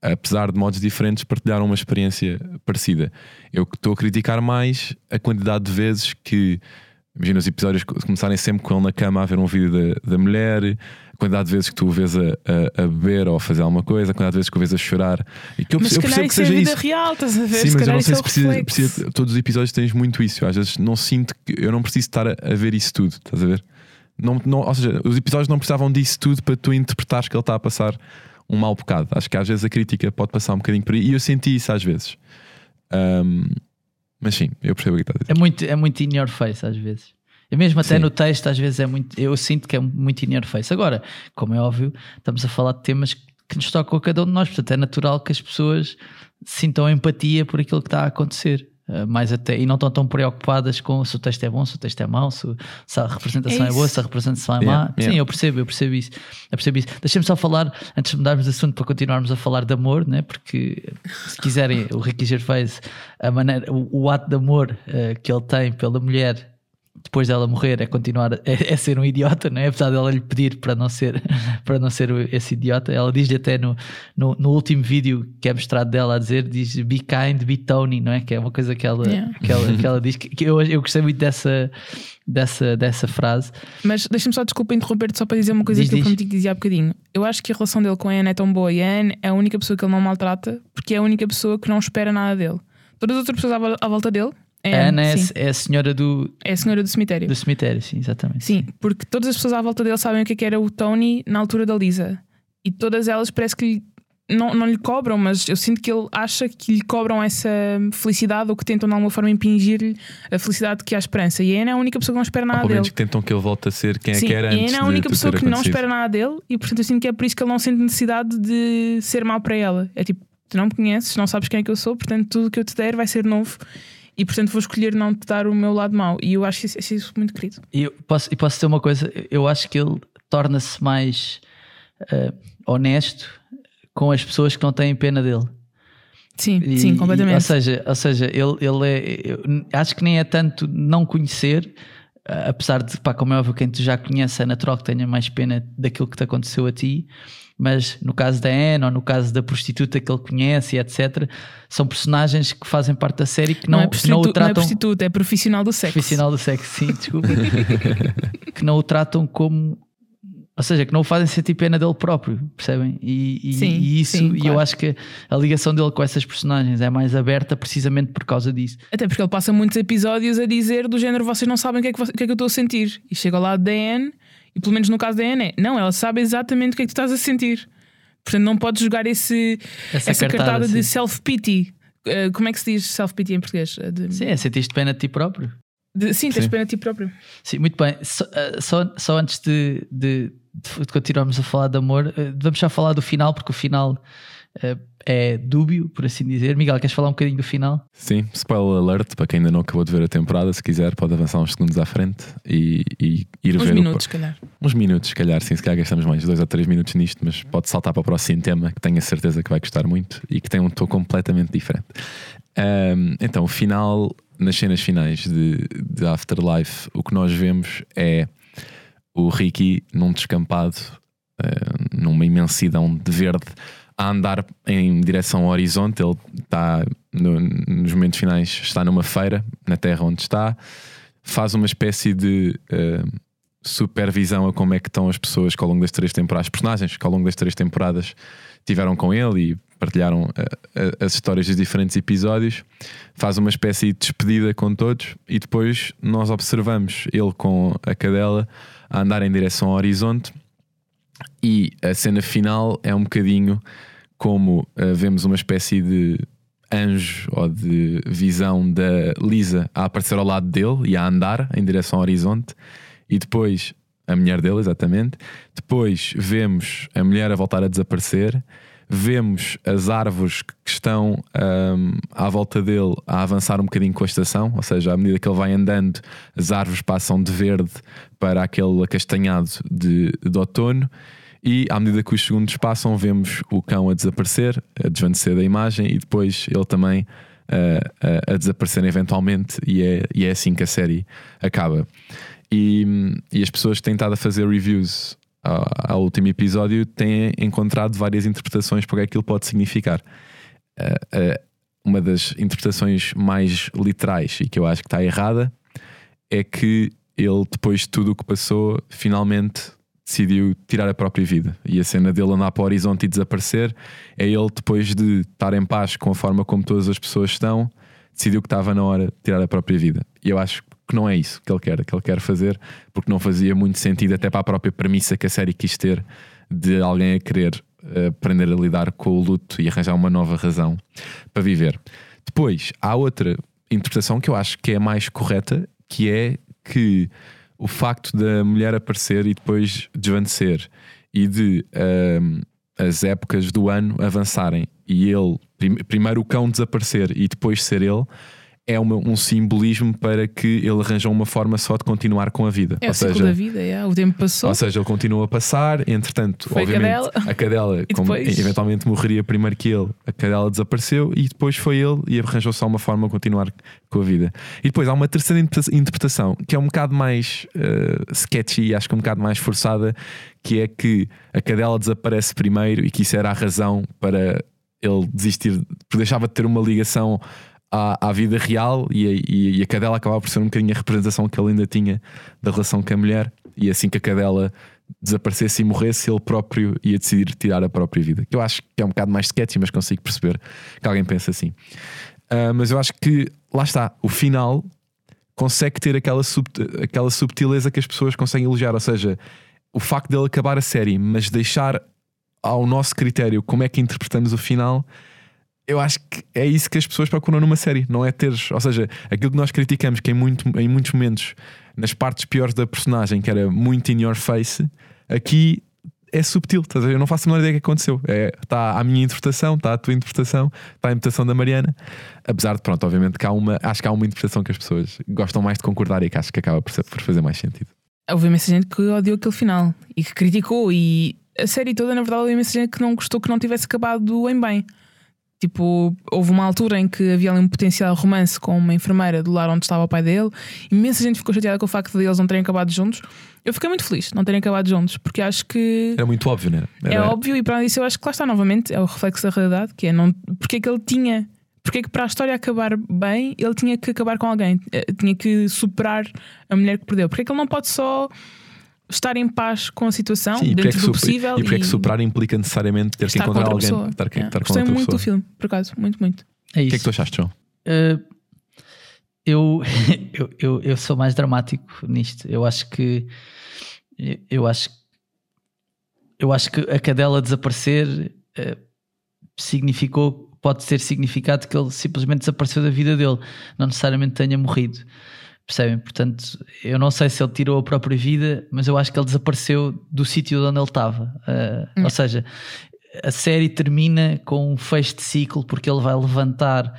apesar de modos diferentes, partilharam uma experiência parecida. Eu estou a criticar mais a quantidade de vezes que. Imagina os episódios co- começarem sempre com ele na cama a ver um vídeo da, da mulher, a quantidade de vezes que tu o vês a, a, a beber ou a fazer alguma coisa, a quantidade de vezes que o vês a chorar. E que eu, Mas eu percebo que é seja vida isso. real, estás a ver? Sim, se mas eu não sei se precisa, precisa- Todos os episódios tens muito isso. Eu às vezes não sinto que eu não preciso estar a, a ver isso tudo, estás a ver? Não, não, ou seja, os episódios não precisavam disso tudo para tu interpretares que ele está a passar um mau bocado. Acho que às vezes a crítica pode passar um bocadinho por aí e eu senti isso às vezes. Ahm, mas sim, eu percebo o que está a dizer. É muito, é muito in your face às vezes. E mesmo até Sim. no texto, às vezes é muito. Eu sinto que é muito in your face. Agora, como é óbvio, estamos a falar de temas que nos tocam a cada um de nós, portanto é natural que as pessoas sintam empatia por aquilo que está a acontecer. Uh, mais até, e não estão tão preocupadas com se o texto é bom, se o texto é mau, se, se a representação é, É boa, se a representação é Yeah, má. yeah. Sim, eu percebo, eu percebo isso. Eu percebo isso. Deixa-me só falar, antes de mudarmos de assunto, para continuarmos a falar de amor, né? porque se quiserem, o Ricky Gervais, a maneira, o, o ato de amor uh, que ele tem pela mulher depois dela morrer é continuar a, é, ser um idiota, não é? Apesar dela lhe pedir para não ser, para não ser esse idiota. Ela diz-lhe até no, no, no último vídeo que é mostrado dela a dizer: diz be kind, be Tony, não é? Que é uma coisa que ela, Yeah. que ela, que ela diz. Que, que eu, eu gostei muito dessa, dessa, dessa frase. Mas deixa-me só, desculpa interromper-te só para dizer uma coisa Diz, que eu prometi que dizia há bocadinho. Eu acho que a relação dele com a Anne é tão boa e a Anne é a única pessoa que ele não maltrata porque é a única pessoa que não espera nada dele. Todas as outras pessoas à volta dele. É A Ana é, sim. é a senhora do, é a senhora do cemitério. do cemitério, sim, exatamente. Sim, porque todas as pessoas à volta dele sabem o que é que era o Tony na altura da Lisa. E todas elas parece que lhe- não, não lhe cobram, mas eu sinto que ele acha que lhe cobram essa felicidade ou que tentam de alguma forma impingir-lhe a felicidade que há esperança. E a Ana é a única pessoa que não espera Ou nada pelo menos dele. que tentam que ele volte a ser quem Sim, é que era e a antes Ana é a única pessoa que não espera nada dele e portanto eu sinto que é por isso que ele não sente necessidade de ser mau para ela. É tipo, tu não me conheces, não sabes quem é que eu sou, portanto tudo que eu te der vai ser novo e portanto vou escolher não te dar o meu lado mau. E eu acho isso, acho isso muito querido. E eu posso, e posso dizer uma coisa, eu acho que ele torna-se mais eh, honesto com as pessoas que não têm pena dele. Sim, E- sim, e- completamente. ou seja, ou seja ele, ele é. eu acho que nem é tanto não conhecer, eh, apesar de, pá, como é óbvio, quem tu já conhece é natural que tenha mais pena daquilo que te aconteceu a ti. Mas no caso da Anne ou no caso da prostituta que ele conhece, e etc., são personagens que fazem parte da série que não, não, é que não o não é tratam prostituta, é profissional do sexo. profissional do sexo, sim, desculpa, que não o tratam como, ou seja, que não o fazem sentir pena dele próprio, percebem? E, e- Sim, e isso, sim, e eu claro. acho que a ligação dele com essas personagens é mais aberta precisamente por causa disso. Até porque ele passa muitos episódios a dizer do género vocês não sabem o que é que, o que, é que eu estou a sentir. E chega ao lado da Anne, e pelo menos no caso da Anne é, não, ela sabe exatamente o que é que tu estás a sentir. Portanto, não podes jogar esse, Essa essa, cartada, cartada, de self-pity. Uh, como é que se diz self-pity em português? Uh, De, Sim, é sentiste pena de ti próprio. de- sim, tens Sim. pena de ti próprio. Sim, muito bem. Só, eh, só, só antes de, de, de continuarmos a falar de amor, eh, vamos já falar do final, porque o final eh, é dúbio, por assim dizer. Miguel, queres falar um bocadinho do final? Sim, spoiler alert para quem ainda não acabou de ver a temporada, se quiser pode avançar uns segundos à frente e, e ir Uns ver o- minutos, se calhar. uns minutos, se calhar, sim, se calhar gastamos mais dois ou três minutos nisto, mas pode saltar para o próximo tema que tenho a certeza que vai gostar muito e que tem um tom completamente diferente. Ahm, então, o final, nas cenas finais de, de Afterlife, o que nós vemos é o Ricky num descampado, ah, numa imensidão de verde, a andar em direção ao horizonte. Ele está, no- nos momentos finais, está numa feira, na terra onde está, faz uma espécie de. ah, supervisão a como é que estão as pessoas que ao longo das três temporadas, personagens que ao longo das três temporadas tiveram com ele e partilharam eh, eh, as histórias dos diferentes episódios, faz uma espécie de despedida com todos e depois nós observamos ele com a cadela a andar em direção ao horizonte e a cena final é um bocadinho como eh, vemos uma espécie de anjo ou de visão da Lisa a aparecer ao lado dele e a andar em direção ao horizonte e depois a mulher dele, exatamente. Depois vemos a mulher a voltar a desaparecer. Vemos as árvores que estão ahm, à volta dele a avançar um bocadinho com a estação, ou seja, à medida que ele vai andando, as árvores passam de verde para aquele acastanhado de, de outono. E à medida que os segundos passam, vemos o cão a desaparecer, a desvanecer da imagem, e depois ele também ah, a, a desaparecer eventualmente, e é, e é assim que a série acaba. E, e as pessoas que têm estado a fazer reviews ao, ao último episódio têm encontrado várias interpretações para o que aquilo pode significar. Ah, ah, uma das interpretações mais literais e que eu acho que está errada é que ele, depois de tudo o que passou, finalmente decidiu tirar a própria vida. E a cena dele andar para o horizonte e desaparecer é ele, depois de estar em paz com a forma como todas as pessoas estão, decidiu que estava na hora de tirar a própria vida. E eu acho que não é isso que ele quer, que ele quer fazer, porque não fazia muito sentido, até para a própria premissa que a série quis ter de alguém a querer eh, aprender a lidar com o luto e arranjar uma nova razão para viver. Depois, há outra interpretação que eu acho que é a mais correta, que é que o facto da mulher aparecer e depois desvanecer e de ahm, as épocas do ano avançarem e ele, prim- primeiro o cão desaparecer e depois ser ele, é uma- um simbolismo para que ele arranjou uma forma só de continuar com a vida. É ou o ciclo seja, da vida, é. o tempo passou. ou seja, ele continua a passar, entretanto, Foi a obviamente, cadela. a cadela, como depois? eventualmente morreria primeiro que ele, a cadela desapareceu e depois foi ele e arranjou só uma forma de continuar com a vida. E depois há uma terceira interpreta- interpretação que é um bocado mais eh, sketchy e acho que um bocado mais forçada, que é que a cadela desaparece primeiro e que isso era a razão para ele desistir, porque deixava de ter uma ligação à, à vida real e a, e- a cadela acabava por ser um bocadinho a representação que ele ainda tinha da relação com a mulher. E assim que a cadela desaparecesse e morresse, ele próprio ia decidir tirar a própria vida. Que eu acho que é um bocado mais sketchy, mas consigo perceber que alguém pensa assim. Ah, mas eu acho que lá está, o final consegue ter aquela, sub- aquela subtileza que as pessoas conseguem elogiar. Ou seja, o facto dele acabar a série, mas deixar ao nosso critério como é que interpretamos o final, eu acho que é isso que as pessoas procuram numa série, não é teres, ou seja, aquilo que nós criticamos que em, muito, em muitos momentos, nas partes piores da personagem, que era muito in your face, aqui é subtil, estás a ver? eu não faço a menor ideia do que aconteceu. É, Está a minha interpretação, está a tua interpretação, está a interpretação da Mariana. Apesar de, pronto, obviamente que há uma, acho que há uma interpretação que as pessoas gostam mais de concordar e que acho que acaba por, por fazer mais sentido. Houve imensa gente que odiou aquele final e que criticou. E a série toda, na verdade, houve imensa gente que não gostou que não tivesse acabado em bem. Tipo, houve uma altura em que havia ali um potencial romance com uma enfermeira do lar onde estava o pai dele. Imensa gente ficou chateada com o facto de eles não terem acabado juntos. Eu fiquei muito feliz de não terem acabado juntos, porque acho que Era muito óbvio, não era? é óbvio e para disso eu acho que lá está novamente, é o reflexo da realidade, que é não, porque é que ele tinha, porque é que para a história acabar bem, ele tinha que acabar com alguém, eh, tinha que superar a mulher que perdeu. Porque é que ele não pode só estar em paz com a situação, Sim, e porque é dentro que do super- possível e porque é que superar implica necessariamente ter que encontrar alguém, pessoa. estar, É. estar com Gostei muito pessoa. do filme, por acaso, muito, muito. É O que é isso. que tu achaste, João? Uh, eu, eu, eu, eu sou mais dramático nisto. Eu acho que eu- eu acho eu acho que a cadela desaparecer uh, significou pode ter significado que ele simplesmente desapareceu da vida dele, não necessariamente tenha morrido. Percebem? Portanto, eu não sei se ele tirou a própria vida, mas eu acho que ele desapareceu do sítio onde ele estava. Uh, Ou seja, a série termina com um fecho de ciclo porque ele vai levantar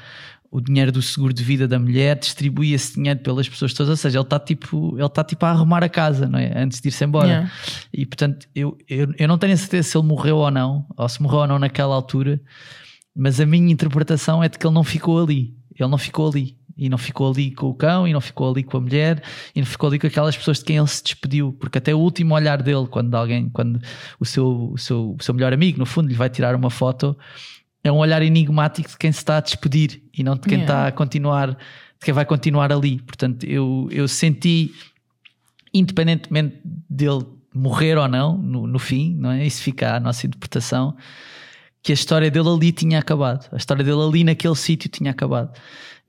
o dinheiro do seguro de vida da mulher, distribui esse dinheiro pelas pessoas todas, ou seja, ele está tipo, ele está tipo a arrumar a casa, não é? Antes de ir-se embora. Yeah. E portanto, eu, eu, eu não tenho a certeza se ele morreu ou não, ou se morreu ou não naquela altura, mas a minha interpretação é de que ele não ficou ali. Ele não ficou ali. E não ficou ali com o cão, e não ficou ali com a mulher, e não ficou ali com aquelas pessoas de quem ele se despediu, porque até o último olhar dele, quando alguém, quando o seu, o seu, o seu melhor amigo, no fundo, lhe vai tirar uma foto, é um olhar enigmático de quem se está a despedir e não de quem Yeah. está a continuar, de quem vai continuar ali. Portanto, eu, eu senti, independentemente dele morrer ou não, no, no fim, não é? Isso fica à nossa interpretação, que a história dele ali tinha acabado. A história dele ali naquele sítio tinha acabado.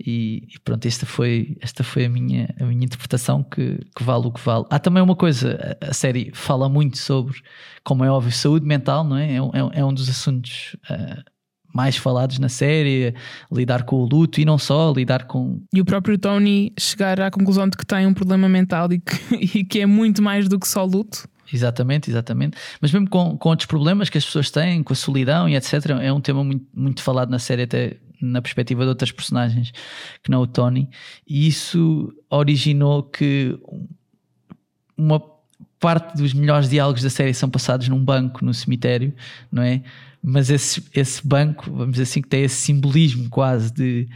E, e pronto, esta foi, esta foi a, minha, a minha interpretação que, que vale o que vale. Há também uma coisa, a, série fala muito sobre, como é óbvio, saúde mental, não é? É, um- é é um dos assuntos ah, mais falados na série, lidar com o luto e não só, lidar com, E o próprio Tony chegar à conclusão de que tem um problema mental e que, e que é muito mais do que só luto. Exatamente, exatamente. Mas mesmo com, com outros problemas que as pessoas têm, com a solidão e etc., é um tema muito, muito falado na série, até na perspectiva de outras personagens que não o Tony. E isso originou que uma parte dos melhores diálogos da série são passados num banco no cemitério, não é? Mas esse, esse banco, vamos dizer assim, que tem esse simbolismo quase de,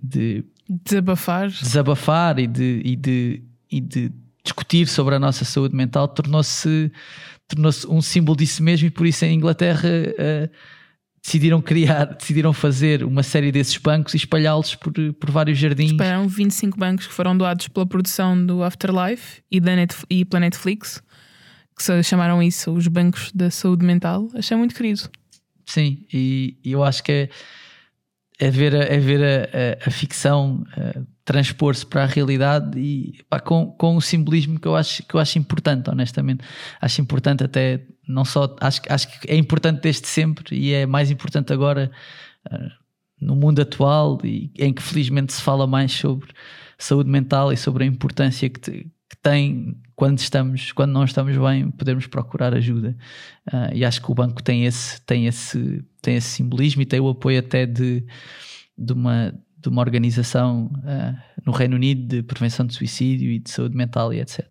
de Desabafar. desabafar e de, e de, e de discutir sobre a nossa saúde mental tornou-se tornou-se um símbolo disso mesmo e por isso em Inglaterra eh, decidiram criar, decidiram fazer uma série desses bancos e espalhá-los por, por vários jardins. Esperaram 25 bancos que foram doados pela produção do Afterlife e, da Netf e pela Netflix, que chamaram isso os bancos da saúde mental. Achei muito querido. Sim, e, e eu acho que é, é ver, a, é ver a, a- a ficção transpor-se para a realidade e pá, com, com um simbolismo que eu, acho, que eu acho importante, honestamente. Acho importante até, não só, acho, acho que é importante desde sempre e é mais importante agora eh, no mundo atual e em que felizmente se fala mais sobre saúde mental e sobre a importância que, te- que tem quando estamos, quando não estamos bem, podermos procurar ajuda. Ah, e acho que o banco tem esse, tem esse, tem esse simbolismo e tem o apoio até de, de, uma, de uma organização ah, no Reino Unido de prevenção de suicídio e de saúde mental e etc.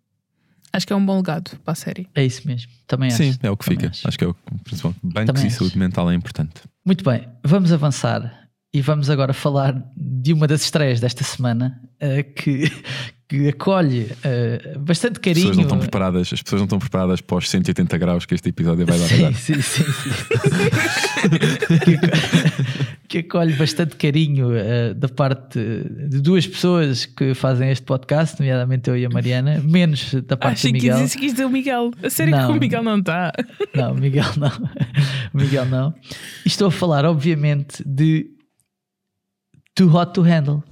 Acho que é um bom legado para a série. É isso mesmo, também acho. Sim, é o que também fica. acho. Acho que é o principal. Bancos Também e acho. saúde mental é importante. Muito bem, vamos avançar e vamos agora falar de uma das estreias desta semana ah, que, que acolhe ah, bastante As carinho. pessoas não estão preparadas, as pessoas não estão preparadas para os 180 graus que este episódio vai dar Sim, sim, sim, sim. que, que acolhe bastante carinho eh, da parte de duas pessoas que fazem este podcast, nomeadamente eu e a Mariana, menos da parte Achei do que Miguel. quis dizer, quis dizer o Miguel. A sério Não. que o Miguel não está. Não, o Miguel não. O Miguel não. E estou a falar, obviamente, de Too Hot to Handle.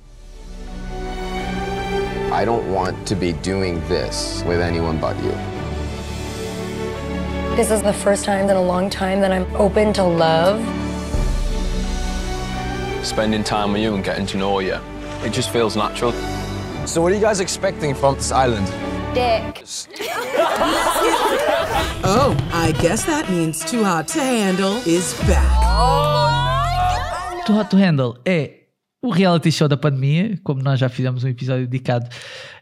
I don't want to be doing this with anyone but you. This is the first time in a long time that I'm open to love. spending time with you and getting to know you. It just feels natural. So, what are you guys expecting from this island? Dick. Oh, I guess that means Too Hot to Handle is back. Too Hot to Handle é o reality show da pandemia, como nós já fizemos um episódio dedicado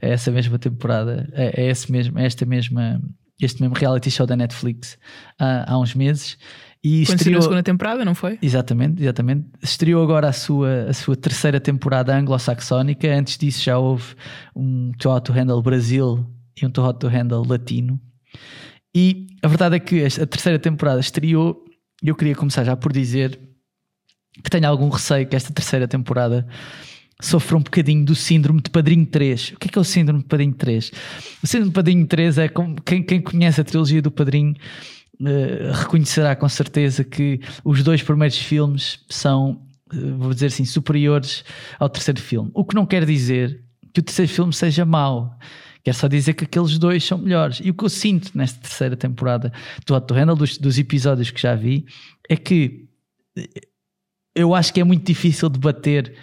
a essa mesma temporada, é esse mesmo, é esta mesma, este mesmo reality show da Netflix há, há uns meses. E Quando saiu a estreou, segunda temporada, não foi? Exatamente, exatamente. Estreou agora a sua, a sua terceira temporada anglo-saxónica. Antes disso já houve um Too Hot to Handle Brasil e um Too Hot to Handle latino. E a verdade é que a terceira temporada estreou e eu queria começar já por dizer que tenho algum receio que esta terceira temporada sofra um bocadinho do síndrome de Padrinho 3. O que é que é o síndrome de Padrinho 3? O síndrome de Padrinho 3 é como quem, quem conhece a trilogia do Padrinho eh, reconhecerá com certeza que os dois primeiros filmes são, eh, vou dizer assim, superiores ao terceiro filme. O que não quer dizer que o terceiro filme seja mau. Quer só dizer que aqueles dois são melhores. E o que eu sinto nesta terceira temporada do Hot to Handle, dos, dos episódios que já vi, é que eh, eu acho que é muito difícil debater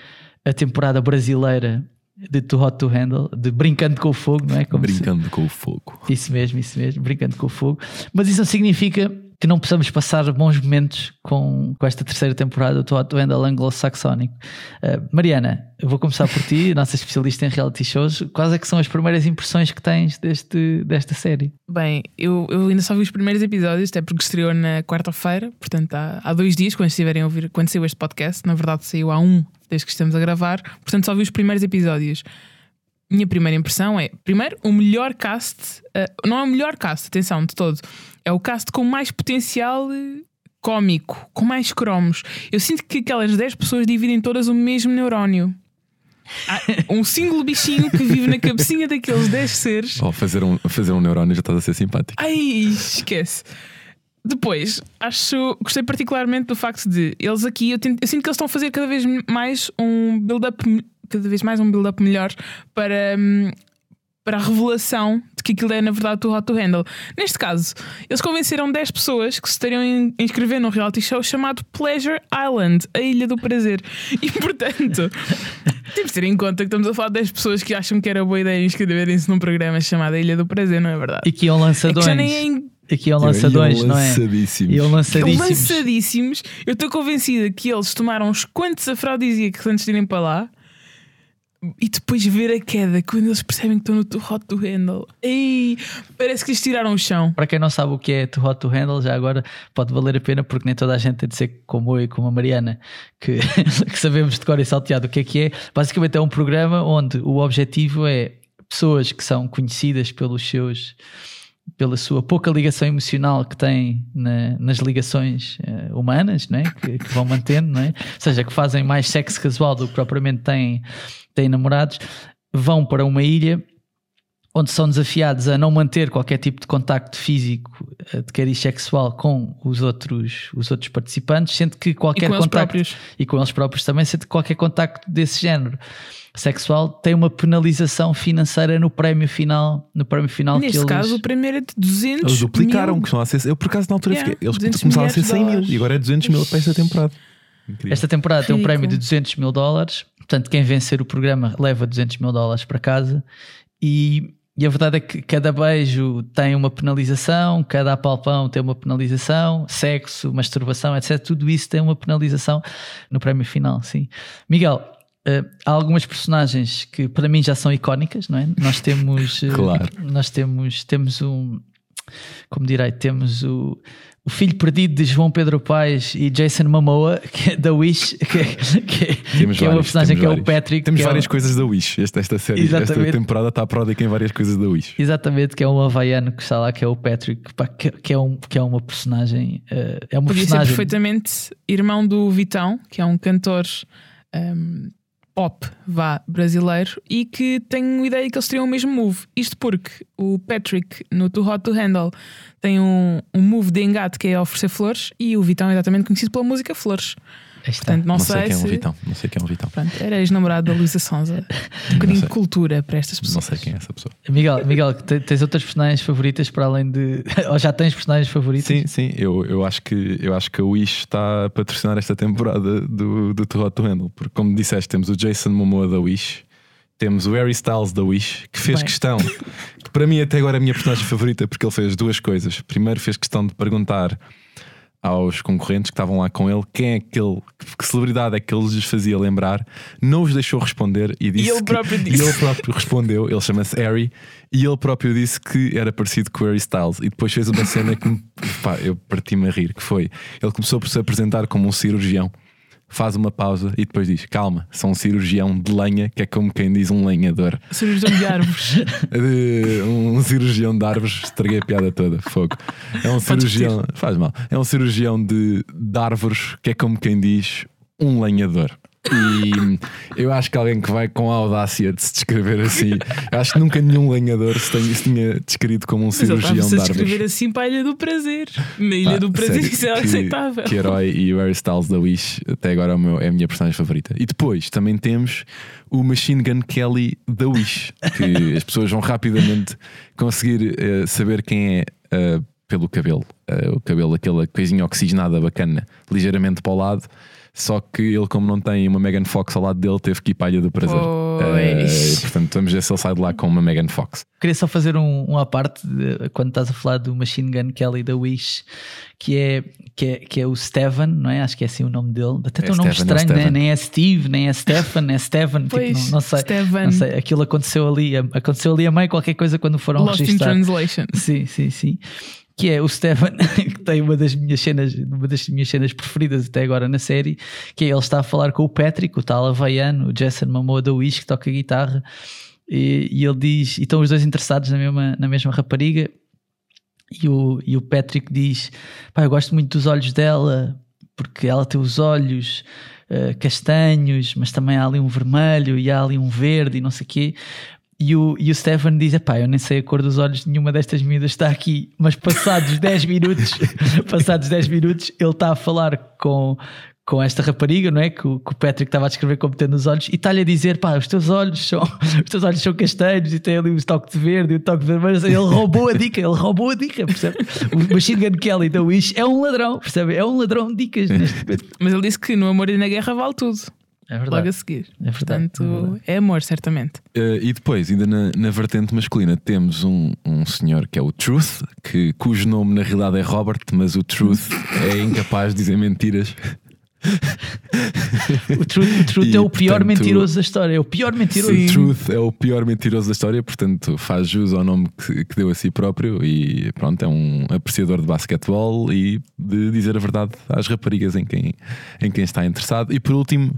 a temporada brasileira de Too Hot to Handle, de Brincando com o Fogo, não é? Como se- Brincando com o fogo. isso mesmo, isso mesmo, brincando com o fogo. Mas isso não significa que não possamos passar bons momentos com, com esta terceira temporada do Hot Handle anglo-saxónico. Uh, Mariana, vou começar por ti, nossa especialista em reality shows. Quais é que são as primeiras impressões que tens deste, desta série? Bem, eu, eu ainda só vi os primeiros episódios, até porque estreou na quarta-feira, portanto há, há dois dias, quando estiverem a ouvir, quando saiu este podcast, na verdade saiu há um desde que estamos a gravar, portanto só vi os primeiros episódios. Minha primeira impressão é, primeiro, o melhor cast, eh, não é o melhor cast, atenção, de todo, é o cast com mais potencial eh, cómico, com mais cromos. Eu sinto que aquelas 10 pessoas dividem todas o mesmo neurónio. Há um single bichinho que vive na cabecinha daqueles 10 seres Oh, fazer, um, fazer um neurónio já estás a ser simpático. Ai, esquece. Depois, acho, gostei particularmente do facto de eles aqui, eu, tento- eu sinto que eles estão a fazer cada vez mais um build-up, cada vez mais um build-up melhor para, hum, para a revelação que aquilo é na verdade o Hot to Handle. Neste caso, eles convenceram 10 pessoas que se estariam a inscrever num reality show chamado Pleasure Island, a Ilha do Prazer. E portanto, temos de ter em conta que estamos a falar de 10 pessoas que acham que era boa ideia inscreverem-se num programa chamado Ilha do Prazer, não é verdade? E que iam É que nem é em Aqui iam lançadões, não é? Lançadíssimos. Iam lançadíssimos. lançadíssimos. Eu estou convencida que eles tomaram uns quantos afrodisíacos antes de irem para lá e depois ver a queda quando eles percebem que estão no too hot to handle. Ei, parece que lhes tiraram o chão. Para quem não sabe o que é Too Hot to Handle, já agora pode valer a pena, porque nem toda a gente tem de ser como eu e como a Mariana, que, que sabemos de cor e salteado o que é que é. Basicamente é um programa onde o objetivo é pessoas que são conhecidas pelos seus pela sua pouca ligação emocional que têm na- nas ligações eh, humanas, não é? que, que vão mantendo, não é? ou seja, que fazem mais sexo casual do que propriamente têm, têm namorados, vão para uma ilha onde são desafiados a não manter qualquer tipo de contacto físico eh, de cariz sexual com os outros, os outros participantes, sendo que qualquer com eles contacto e com eles próprios também, sendo que qualquer contacto desse género sexual tem uma penalização financeira no prémio final, no prémio final Neste que eles caso, o primeiro é de 200 Eles duplicaram, mil. que estão a ser. Eu por acaso na altura Yeah, fiquei. Eles 200 começaram a ser milhares de 100 mil e agora é 200 mil para esta temporada. Incrível. Esta temporada tem um prémio de 200 mil dólares, portanto, quem vencer o programa leva 200 mil dólares para casa. E, e a verdade é que cada beijo tem uma penalização, cada apalpão tem uma penalização, sexo, masturbação, etc. Tudo isso tem uma penalização no prémio final, sim. Miguel, eh, há algumas personagens que para mim já são icónicas, não é? Nós temos. eh, Claro. Nós temos, temos um. Como direi, temos o, o filho perdido de João Pedro Paes e Jason Momoa, que é da Wish, que, é- que, é- que é uma vários, personagem temos que é o vários. Patrick. Temos é várias um- coisas da Wish. Esta, esta série, esta Exatamente. temporada está pródica em várias coisas da Wish. Exatamente, que é um havaiano que está lá, que é o Patrick, que, que é, um, que é uma personagem. eh, é uma Podia ser personagem. perfeitamente irmão do Vitão, que é um cantor um, pop vá, brasileiro, e que tenho ideia que eles teriam o mesmo move. Isto porque o Patrick no Too Hot to Handle tem um, um move de engate que é oferecer flores, e o Vitão é exatamente conhecido pela música Flores. Portanto, não, Não sei sei quem é um se. Vitão. Não sei quem é um Vitão. Pronto, era ex-namorado da Luísa Sonza. Um bocadinho de cultura para estas pessoas. Não sei quem é essa pessoa. Miguel, Miguel, te- tens outras personagens favoritas para além de. Ou já tens personagens favoritas? Sim, sim, eu, eu, acho que, eu acho que a Wish está a patrocinar esta temporada do, do Too Hot to Handle, porque como disseste, temos o Jason Momoa da Wish, temos o Harry Styles da Wish, que fez Bem. questão, que para mim até agora é a minha personagem favorita, porque ele fez duas coisas. Primeiro, fez questão de perguntar aos concorrentes que estavam lá com ele quem é aquele, que celebridade é que ele lhes fazia lembrar, não os deixou responder e disse. ele que- próprio e disse. ele próprio respondeu, ele chama-se Harry, e ele próprio disse que era parecido com o Harry Styles. E depois fez uma cena que pá, eu parti-me a rir, que foi ele começou por se apresentar como um cirurgião. Faz uma pausa e depois diz: Calma, sou um cirurgião de lenha, que é como quem diz um lenhador. Cirurgião de árvores. Um cirurgião de árvores, estraguei a piada toda, fogo. É um cirurgião, faz mal, é um cirurgião de, de árvores, que é como quem diz um lenhador. E eu acho que alguém que vai com a audácia de se descrever assim, acho que nunca nenhum lenhador se, tenha, se tinha descrito como um cirurgião de árvores. descrever assim para a Ilha do Prazer. Na Ilha Pá, do Prazer, sério, isso é que- aceitável. Que herói e o Harry Styles da Wish até agora é, meu- é a minha personagem favorita. E depois também temos o Machine Gun Kelly da Wish, que as pessoas vão rapidamente conseguir eh, saber quem é eh, pelo cabelo. Eh, o cabelo, aquela coisinha oxigenada bacana, ligeiramente para o lado. Só que ele, como não tem uma Megan Fox ao lado dele, teve que ir para a Ilha do Prazer. Pois. Eh, portanto, vamos ver se ele sai de lá com uma Megan Fox. Queria só fazer um, um à parte de- quando estás a falar do Machine Gun Kelly da Wish, que é, que é, que é o Steven, não é? Acho que é assim o nome dele. Até tem um nome Steven, é estranho, né? Steven. nem é Steve, nem é Stefan, é Stefan. tipo, Pois, não, não sei, Steven. não sei. Aquilo aconteceu ali, aconteceu ali a meio qualquer coisa quando foram Lost in registrar. Translation. Sim, sim, sim. Que é o Stefan, que tem uma das minhas cenas, uma das minhas cenas preferidas até agora na série, que é ele está a falar com o Patrick, o tal havaiano, o Jason Momoa da Wish, que toca guitarra, e, e ele diz, e estão os dois interessados na mesma, na mesma rapariga, e o, e o Patrick diz: Pá, eu gosto muito dos olhos dela, porque ela tem os olhos eh, castanhos, mas também há ali um vermelho e há ali um verde e não sei o quê. E o, e o Stefan diz: Pá, eu nem sei a cor dos olhos de nenhuma destas miúdas está aqui, mas passados 10 minutos, passados 10 minutos, ele está a falar com, com esta rapariga, não é? Que o, que o Patrick estava a descrever como tendo os olhos, e está-lhe a dizer: Pá, os teus olhos são, os teus olhos são castanhos e tem ali um toque de verde e um toque de vermelho. Ele roubou a dica, ele roubou a dica, percebe? O Machine Gun Kelly da Wish é um ladrão, percebe? É um ladrão de dicas neste momento. Mas ele disse que no amor e na guerra vale tudo. É Logo verdade. a seguir. É verdade, Portanto, é verdade. é amor, certamente. Uh, e depois, ainda na, na vertente masculina, temos um, um senhor que é o Truth, que, cujo nome na realidade é Robert, mas o Truth é incapaz de dizer mentiras. O Truth, o Truth E, é o pior portanto, mentiroso da história, é o pior mentiroso. O Truth é o pior mentiroso da história, portanto faz jus ao nome que, que deu a si próprio e pronto, é um apreciador de basquetebol e de dizer a verdade às raparigas em quem, em quem está interessado. E por último,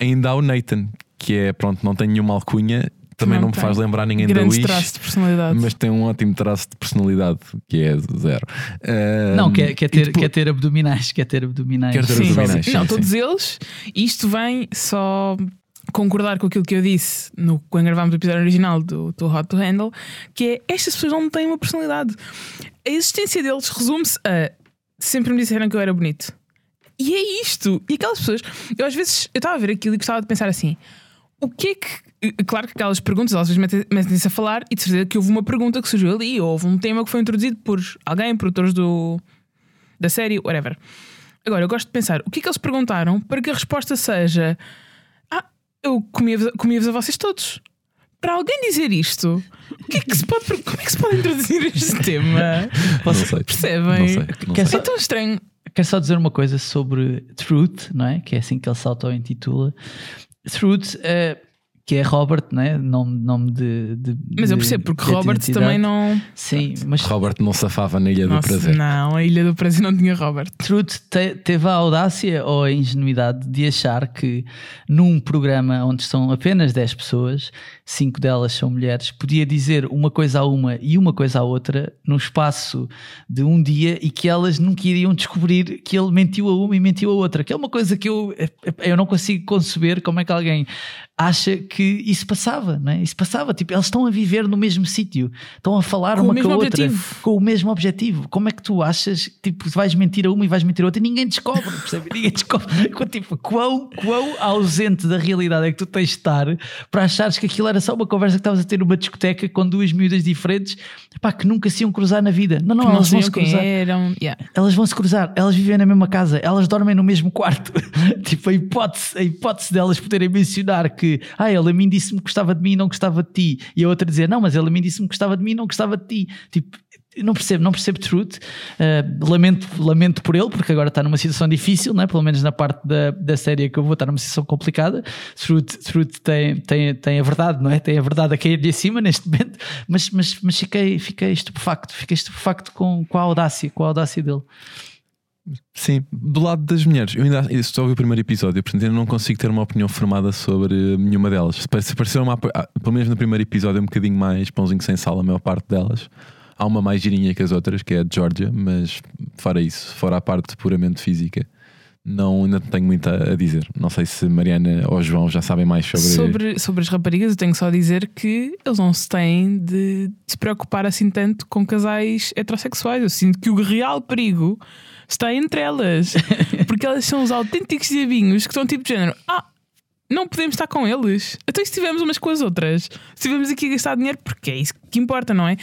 ainda há o Nathan, que é pronto, não tem nenhuma alcunha, também não, Não me faz lembrar ninguém da Wish. traços de personalidade. Mas tem um ótimo traço de personalidade que é zero. Uh, Não, quer, quer, ter, depois- quer ter abdominais, quer ter abdominais. Quer ter Sim, abdominais, sim. sim, Não, sim. todos eles. Isto vem só concordar com aquilo que eu disse no, quando gravámos o episódio original do, do Hot to Handle, que é estas pessoas não têm uma personalidade. A existência deles resume-se a sempre me disseram que eu era bonito. E é isto. E aquelas pessoas, eu às vezes eu estava a ver aquilo e gostava de pensar assim: o que é que. Claro que aquelas perguntas às vezes metem- metem-se a falar e de certeza que houve uma pergunta que surgiu ali, ou houve um tema que foi introduzido por alguém, produtores do, da série, whatever. Agora, eu gosto de pensar o que é que eles perguntaram para que a resposta seja: Ah, eu comia-vos comia a vocês todos. Para alguém dizer isto, o que é que se pode, como é que se pode introduzir este tema? Não sei. Percebem? Não sei, não Quer sei. É tão estranho. Quero só dizer uma coisa sobre Truth, não é? Que é assim que ele se auto-intitula. Truth, eh, que é Robert, né? nome, nome de, de- Mas eu percebo, porque Robert identidade. também não. Sim, mas Robert não safava na Ilha do Nossa, Prazer. não, a Ilha do Prazer não tinha Robert. Truth te- teve a audácia ou a ingenuidade de achar que num programa onde estão apenas 10 pessoas, 5 delas são mulheres, podia dizer uma coisa a uma e uma coisa à outra num espaço de um dia e que elas nunca iriam descobrir que ele mentiu a uma e mentiu a outra. Que é uma coisa que eu, eu não consigo conceber como é que alguém acha que isso passava, não é? Isso passava, tipo, eles estão a viver no mesmo sítio, estão a falar Com uma com a outra objetivo. com o mesmo objetivo. Como é que tu achas que tipo, vais mentir a uma e vais mentir a outra e ninguém descobre, percebe? Ninguém descobre. tipo, quão, quão ausente da realidade é que tu tens de estar para achares que aquilo era só uma conversa que estavas a ter numa discoteca com duas miúdas diferentes pá, que nunca se iam cruzar na vida. Não, não, elas vão se cruzar. Yeah. Elas vão se cruzar, elas vivem na mesma casa, elas dormem no mesmo quarto. tipo, a hipótese, a hipótese delas poderem mencionar que ah, ele a mim disse-me que gostava de mim e não gostava de ti, e a outra dizer não, mas ele a mim disse-me que gostava de mim e não gostava de ti. Tipo, não percebo, não percebo truth. Uh, lamento, lamento por ele, porque agora está numa situação difícil, não é? pelo menos na parte da, da série que eu vou estar numa situação complicada. Truth, truth tem, tem, tem a verdade, não é? Tem a verdade a cair de acima neste momento, mas, mas, mas fiquei, fiquei estupefacto, fiquei estupefacto com, com a audácia, com a audácia dele. Sim, do lado das mulheres, eu ainda eu só ouvi o primeiro episódio, portanto ainda não consigo ter uma opinião formada sobre nenhuma delas. Se pare- se pareceram, uma, ah, pelo menos no primeiro episódio, um bocadinho mais pãozinho sem sal, a maior parte delas. Há uma mais girinha que as outras, que é a Georgia, mas fora isso, fora a parte puramente física, não, ainda não tenho muito a, dizer. Não sei se Mariana ou João já sabem mais sobre. Sobre, sobre as raparigas, eu tenho só a dizer que eles não se têm de, de se preocupar assim tanto com casais heterossexuais. Eu sinto que o real perigo está entre elas, porque elas são os autênticos diabinhos que estão tipo de género. Ah, não podemos estar com eles. Até se estivermos umas com as outras, se estivermos aqui a gastar dinheiro, porque é isso que importa, não é?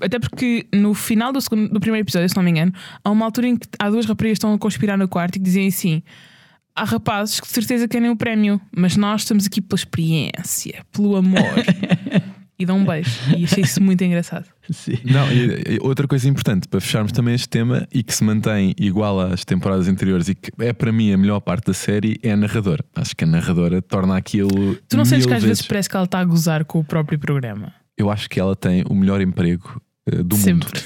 Até porque no final do, segundo, do primeiro episódio, se não me engano, há uma altura em que há duas raparigas que estão a conspirar no quarto e que dizem assim: há rapazes que de certeza querem o prémio, mas nós estamos aqui pela experiência, pelo amor. e dão um beijo. E achei isso muito engraçado. Sim. Não, e, e outra coisa importante para fecharmos também este tema e que se mantém igual às temporadas anteriores e que é para mim a melhor parte da série é a narradora. Acho que a narradora torna aquilo. Tu não sentes que às vezes vezes- parece que ela está a gozar com o próprio programa? Eu acho que ela tem o melhor emprego eh, do Sempre. mundo.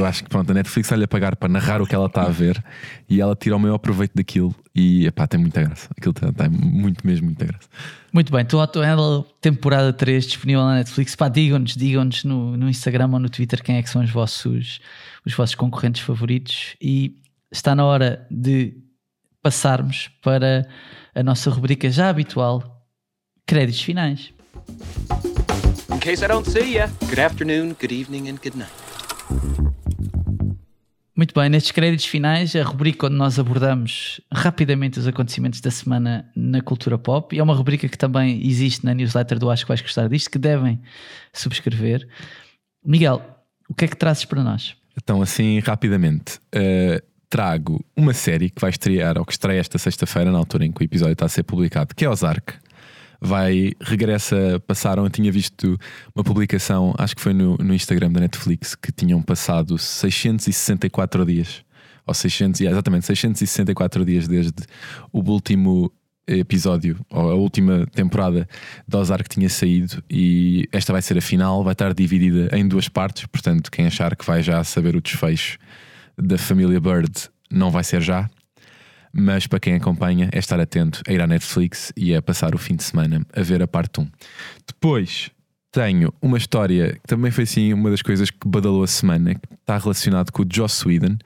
Eu acho que pronto, a Netflix está-lhe a pagar para narrar o que ela está a ver e ela tira o maior proveito daquilo e epá, tem muita graça. Aquilo tem, tem muito mesmo muita graça. Muito bem, estou a ela temporada 3 disponível na Netflix. Pá, digam-nos, digam-nos no, no Instagram ou no Twitter quem é que são os vossos, os vossos concorrentes favoritos. E está na hora de passarmos para a nossa rubrica já habitual: créditos finais. In case I don't see ya, good afternoon, good evening, and good night. Muito bem, nestes créditos finais, a rubrica onde nós abordamos rapidamente os acontecimentos da semana na cultura pop, e é uma rubrica que também existe na newsletter do Acho que vais gostar disto, que devem subscrever. Miguel, o que é que trazes para nós? Então, assim, rapidamente, eh, trago uma série que vai estrear, ou que estreia esta sexta-feira, na altura em que o episódio está a ser publicado, que é Ozark. Vai, regressa, passaram, eu tinha visto uma publicação, acho que foi no, no Instagram da Netflix, que tinham passado 664 dias, ou 600, yeah, exatamente, 664 dias desde o último episódio, ou a última temporada de Ozark tinha saído e esta vai ser a final, vai estar dividida em duas partes, portanto quem achar que vai já saber o desfecho da família Bird não vai ser já, mas para quem acompanha é estar atento a ir à Netflix e a passar o fim de semana a ver a parte 1. Depois tenho uma história que também foi assim uma das coisas que badalou a semana, que está relacionado com o Joss Whedon.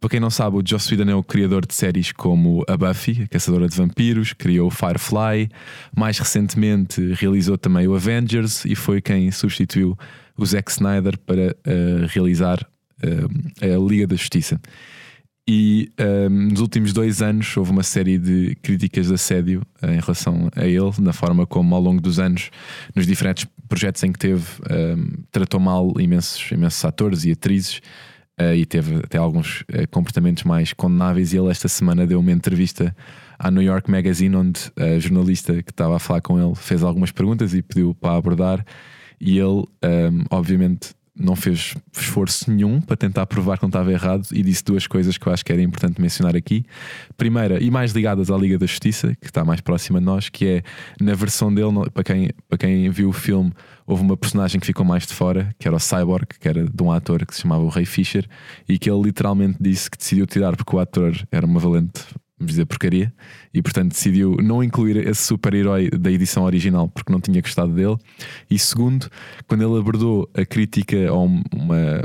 Para quem não sabe, o Joss Whedon é o criador de séries como a Buffy, a Caçadora de Vampiros, criou o Firefly, mais recentemente realizou também o Avengers e foi quem substituiu o Zack Snyder para eh, realizar eh, a Liga da Justiça. E ehm, nos últimos dois anos houve uma série de críticas de assédio eh, em relação a ele, na forma como, ao longo dos anos, nos diferentes projetos em que teve, ehm, tratou mal imensos, imensos atores e atrizes eh, e teve até alguns eh, comportamentos mais condenáveis. E ele, esta semana, deu uma entrevista à New York Magazine, onde a jornalista que estava a falar com ele fez algumas perguntas e pediu para abordar. E ele, ehm, obviamente, não fez esforço nenhum para tentar provar que não estava errado e disse duas coisas que eu acho que era importante mencionar aqui. Primeira, e mais ligadas à Liga da Justiça, que está mais próxima de nós, que é na versão dele, para quem, para quem viu o filme, houve uma personagem que ficou mais de fora, que era o Cyborg, que era de um ator que se chamava o Ray Fisher, e que ele literalmente disse que decidiu tirar porque o ator era uma valente vamos dizer, porcaria, e portanto decidiu não incluir esse super-herói da edição original porque não tinha gostado dele. E segundo, quando ele abordou a crítica a um- uma,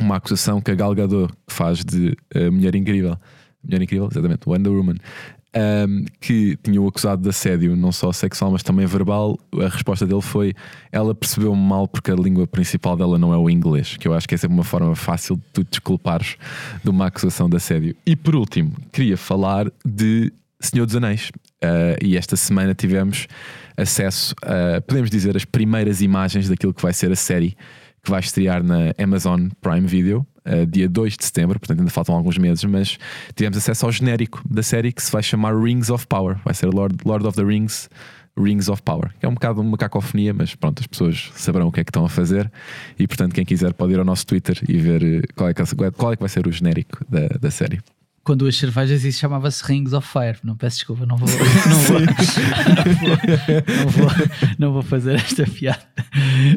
uma acusação que a Gal Gadot faz de eh, Mulher Incrível, Mulher Incrível, exatamente, Wonder Woman, ahm, que tinha o acusado de assédio, não só sexual, mas também verbal, a resposta dele foi: ela percebeu-me mal porque a língua principal dela não é o inglês, que eu acho que é sempre uma forma fácil de tu desculpares de uma acusação de assédio. E por último, queria falar de Senhor dos Anéis. Ah, e esta semana tivemos acesso a, podemos dizer, as primeiras imagens daquilo que vai ser a série que vai estrear na Amazon Prime Video, uh, dia 2 de setembro, portanto ainda faltam alguns meses, mas tivemos acesso ao genérico da série que se vai chamar Rings of Power, vai ser Lord, Lord of the Rings. Rings of Power, é um bocado uma cacofonia, mas pronto, as pessoas saberão o que é que estão a fazer e portanto quem quiser pode ir ao nosso Twitter e ver eh, qual é que, qual é que vai ser o genérico da, da série. Com duas cervejas isso chamava-se Rings of Fire. Não peço desculpa, não vou, não vou, não vou, não vou, fazer esta piada.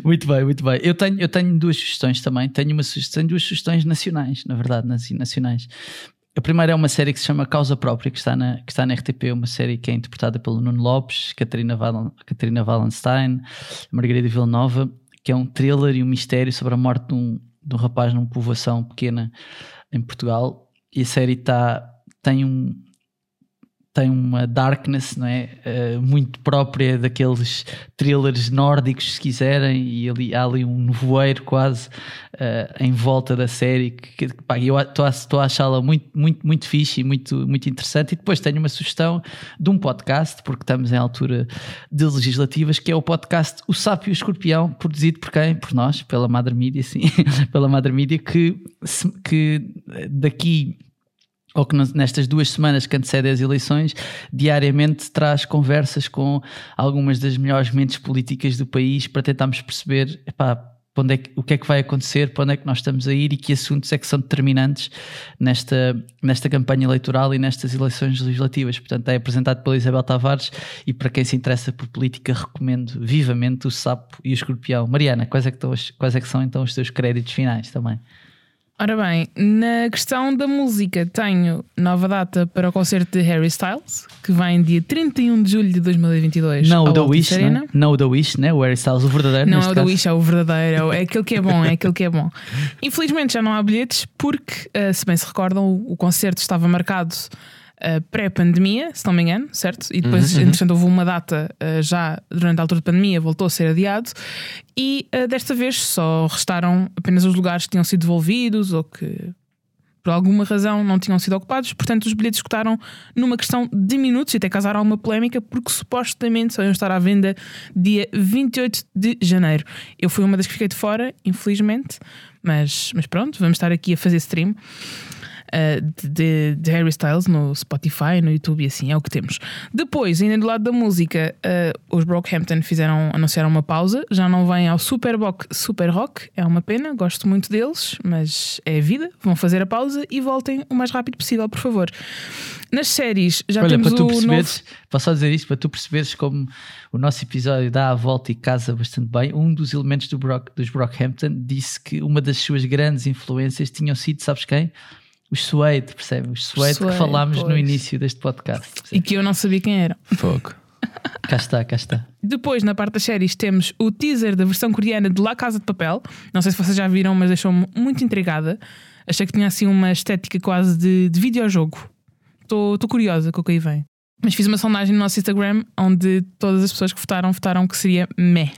Muito bem, muito bem. Eu tenho, eu tenho duas sugestões também. Tenho uma sugestão, duas sugestões nacionais, na verdade, nacionais. A primeira é uma série que se chama Causa Própria, que está na, que está na RTP, uma série que é interpretada pelo Nuno Lopes, Catarina, Val, Catarina Wallenstein, Margarida Villanova, que é um thriller e um mistério sobre a morte de um, de um rapaz numa povoação pequena em Portugal. E a série tá, tem um tem uma darkness não é? Eh, muito própria daqueles thrillers nórdicos, se quiserem, e ali, há ali um nevoeiro quase eh, em volta da série. Que, que, pá, eu estou a, a achá-la muito, muito, muito fixe e muito, muito interessante. E depois tenho uma sugestão de um podcast, porque estamos em altura de legislativas, que é o podcast O Sapo e o Escorpião, produzido por quem? Por nós, pela Madre Mídia, sim, pela Madre Mídia, que, que daqui ou que nestas duas semanas que antecedem as eleições, diariamente traz conversas com algumas das melhores mentes políticas do país para tentarmos perceber epá, onde é que- o que é que vai acontecer, para onde é que nós estamos a ir e que assuntos é que são determinantes nesta, nesta campanha eleitoral e nestas eleições legislativas. Portanto, é apresentado pela Isabel Tavares e para quem se interessa por política, recomendo vivamente o Sapo e o Escorpião. Mariana, quais é que, estão quais é que são então os teus créditos finais também? Ora bem, na questão da música, tenho nova data para o concerto de Harry Styles, que vai em dia 31 de julho de 2022. Não o Altice Wish, né? não o da Wish, né? o Harry Styles, o verdadeiro. Não é o da caso. Wish, é o verdadeiro. É aquele que é bom, é aquele que é bom. Infelizmente já não há bilhetes, porque, eh, se bem se recordam, o concerto estava marcado eh, pré-pandemia, se não me engano, certo? E depois, Uhum, entretanto, houve uma data eh, já durante a altura da pandemia, voltou a ser adiado. E eh, desta vez só restaram apenas os lugares que tinham sido devolvidos ou que. Por alguma razão não tinham sido ocupados, portanto os bilhetes escutaram numa questão de minutos e até causaram alguma polémica porque supostamente só iam estar à venda dia 28 de janeiro. Eu fui uma das que fiquei de fora, infelizmente, mas, mas pronto, vamos estar aqui a fazer stream. Uh, de, de- Harry Styles no Spotify, no YouTube e assim, é o que temos. Depois, ainda do lado da música, uh, os Brockhampton fizeram, anunciaram uma pausa, já não vêm ao Super, Bock, Super Rock, é uma pena, gosto muito deles, mas é a vida, vão fazer a pausa e voltem o mais rápido possível, por favor. Nas séries, já Olha, temos para tu o perceberes, novo. posso só dizer isto, para tu perceberes como o nosso episódio dá a volta e casa bastante bem. Um dos elementos do Brock, dos Brockhampton disse que uma das suas grandes influências tinham sido, sabes quem? Os Suede, percebe? Os Suede que falámos no pois. início deste podcast. percebe? E que eu não sabia quem era. Fogo. Cá está, cá está. Depois, na parte das séries, temos o teaser da versão coreana de La Casa de Papel. Não sei se vocês já viram, mas deixou-me muito intrigada. Achei que tinha assim uma estética quase de, de videojogo. Estou curiosa com o que aí vem. Mas fiz uma sondagem no nosso Instagram onde todas as pessoas que votaram votaram que seria meh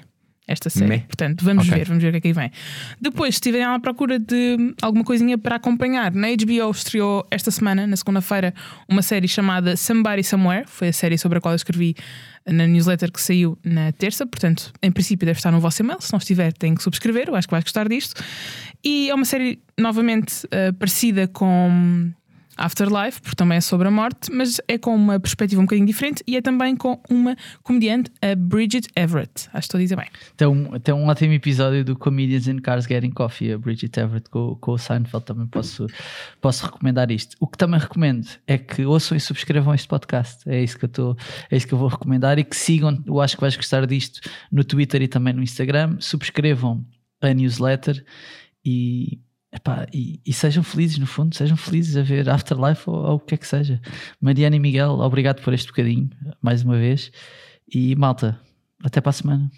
esta série. Meh. Portanto, vamos Ok. ver, vamos ver o que é que aí vem. Depois, se estiverem à procura de alguma coisinha para acompanhar, na HBO estreou esta semana, na segunda-feira, uma série chamada Somebody Somewhere. Foi a série sobre a qual eu escrevi na newsletter que saiu na terça. Portanto, em princípio, deve estar no vosso e-mail. Se não estiver, tem que subscrever. Eu acho que vais gostar disto. E é uma série novamente eh, parecida com Afterlife, porque também é sobre a morte, mas é com uma perspectiva um bocadinho diferente e é também com uma comediante, a Bridget Everett. Acho que estou a dizer bem. Tem um, tem um ótimo episódio do Comedians in Cars Getting Coffee, a Bridget Everett com, com o Seinfeld. Também posso, posso recomendar isto. O que também recomendo é que ouçam e subscrevam este podcast. É isso que eu, estou é isso que eu vou recomendar e que sigam. Eu acho que vais gostar disto no Twitter e também no Instagram. Subscrevam a newsletter e. epá, e, e sejam felizes, no fundo, sejam felizes a ver Afterlife ou, ou o que é que seja. Mariana e Miguel, obrigado por este bocadinho, mais uma vez. E malta, até para a semana.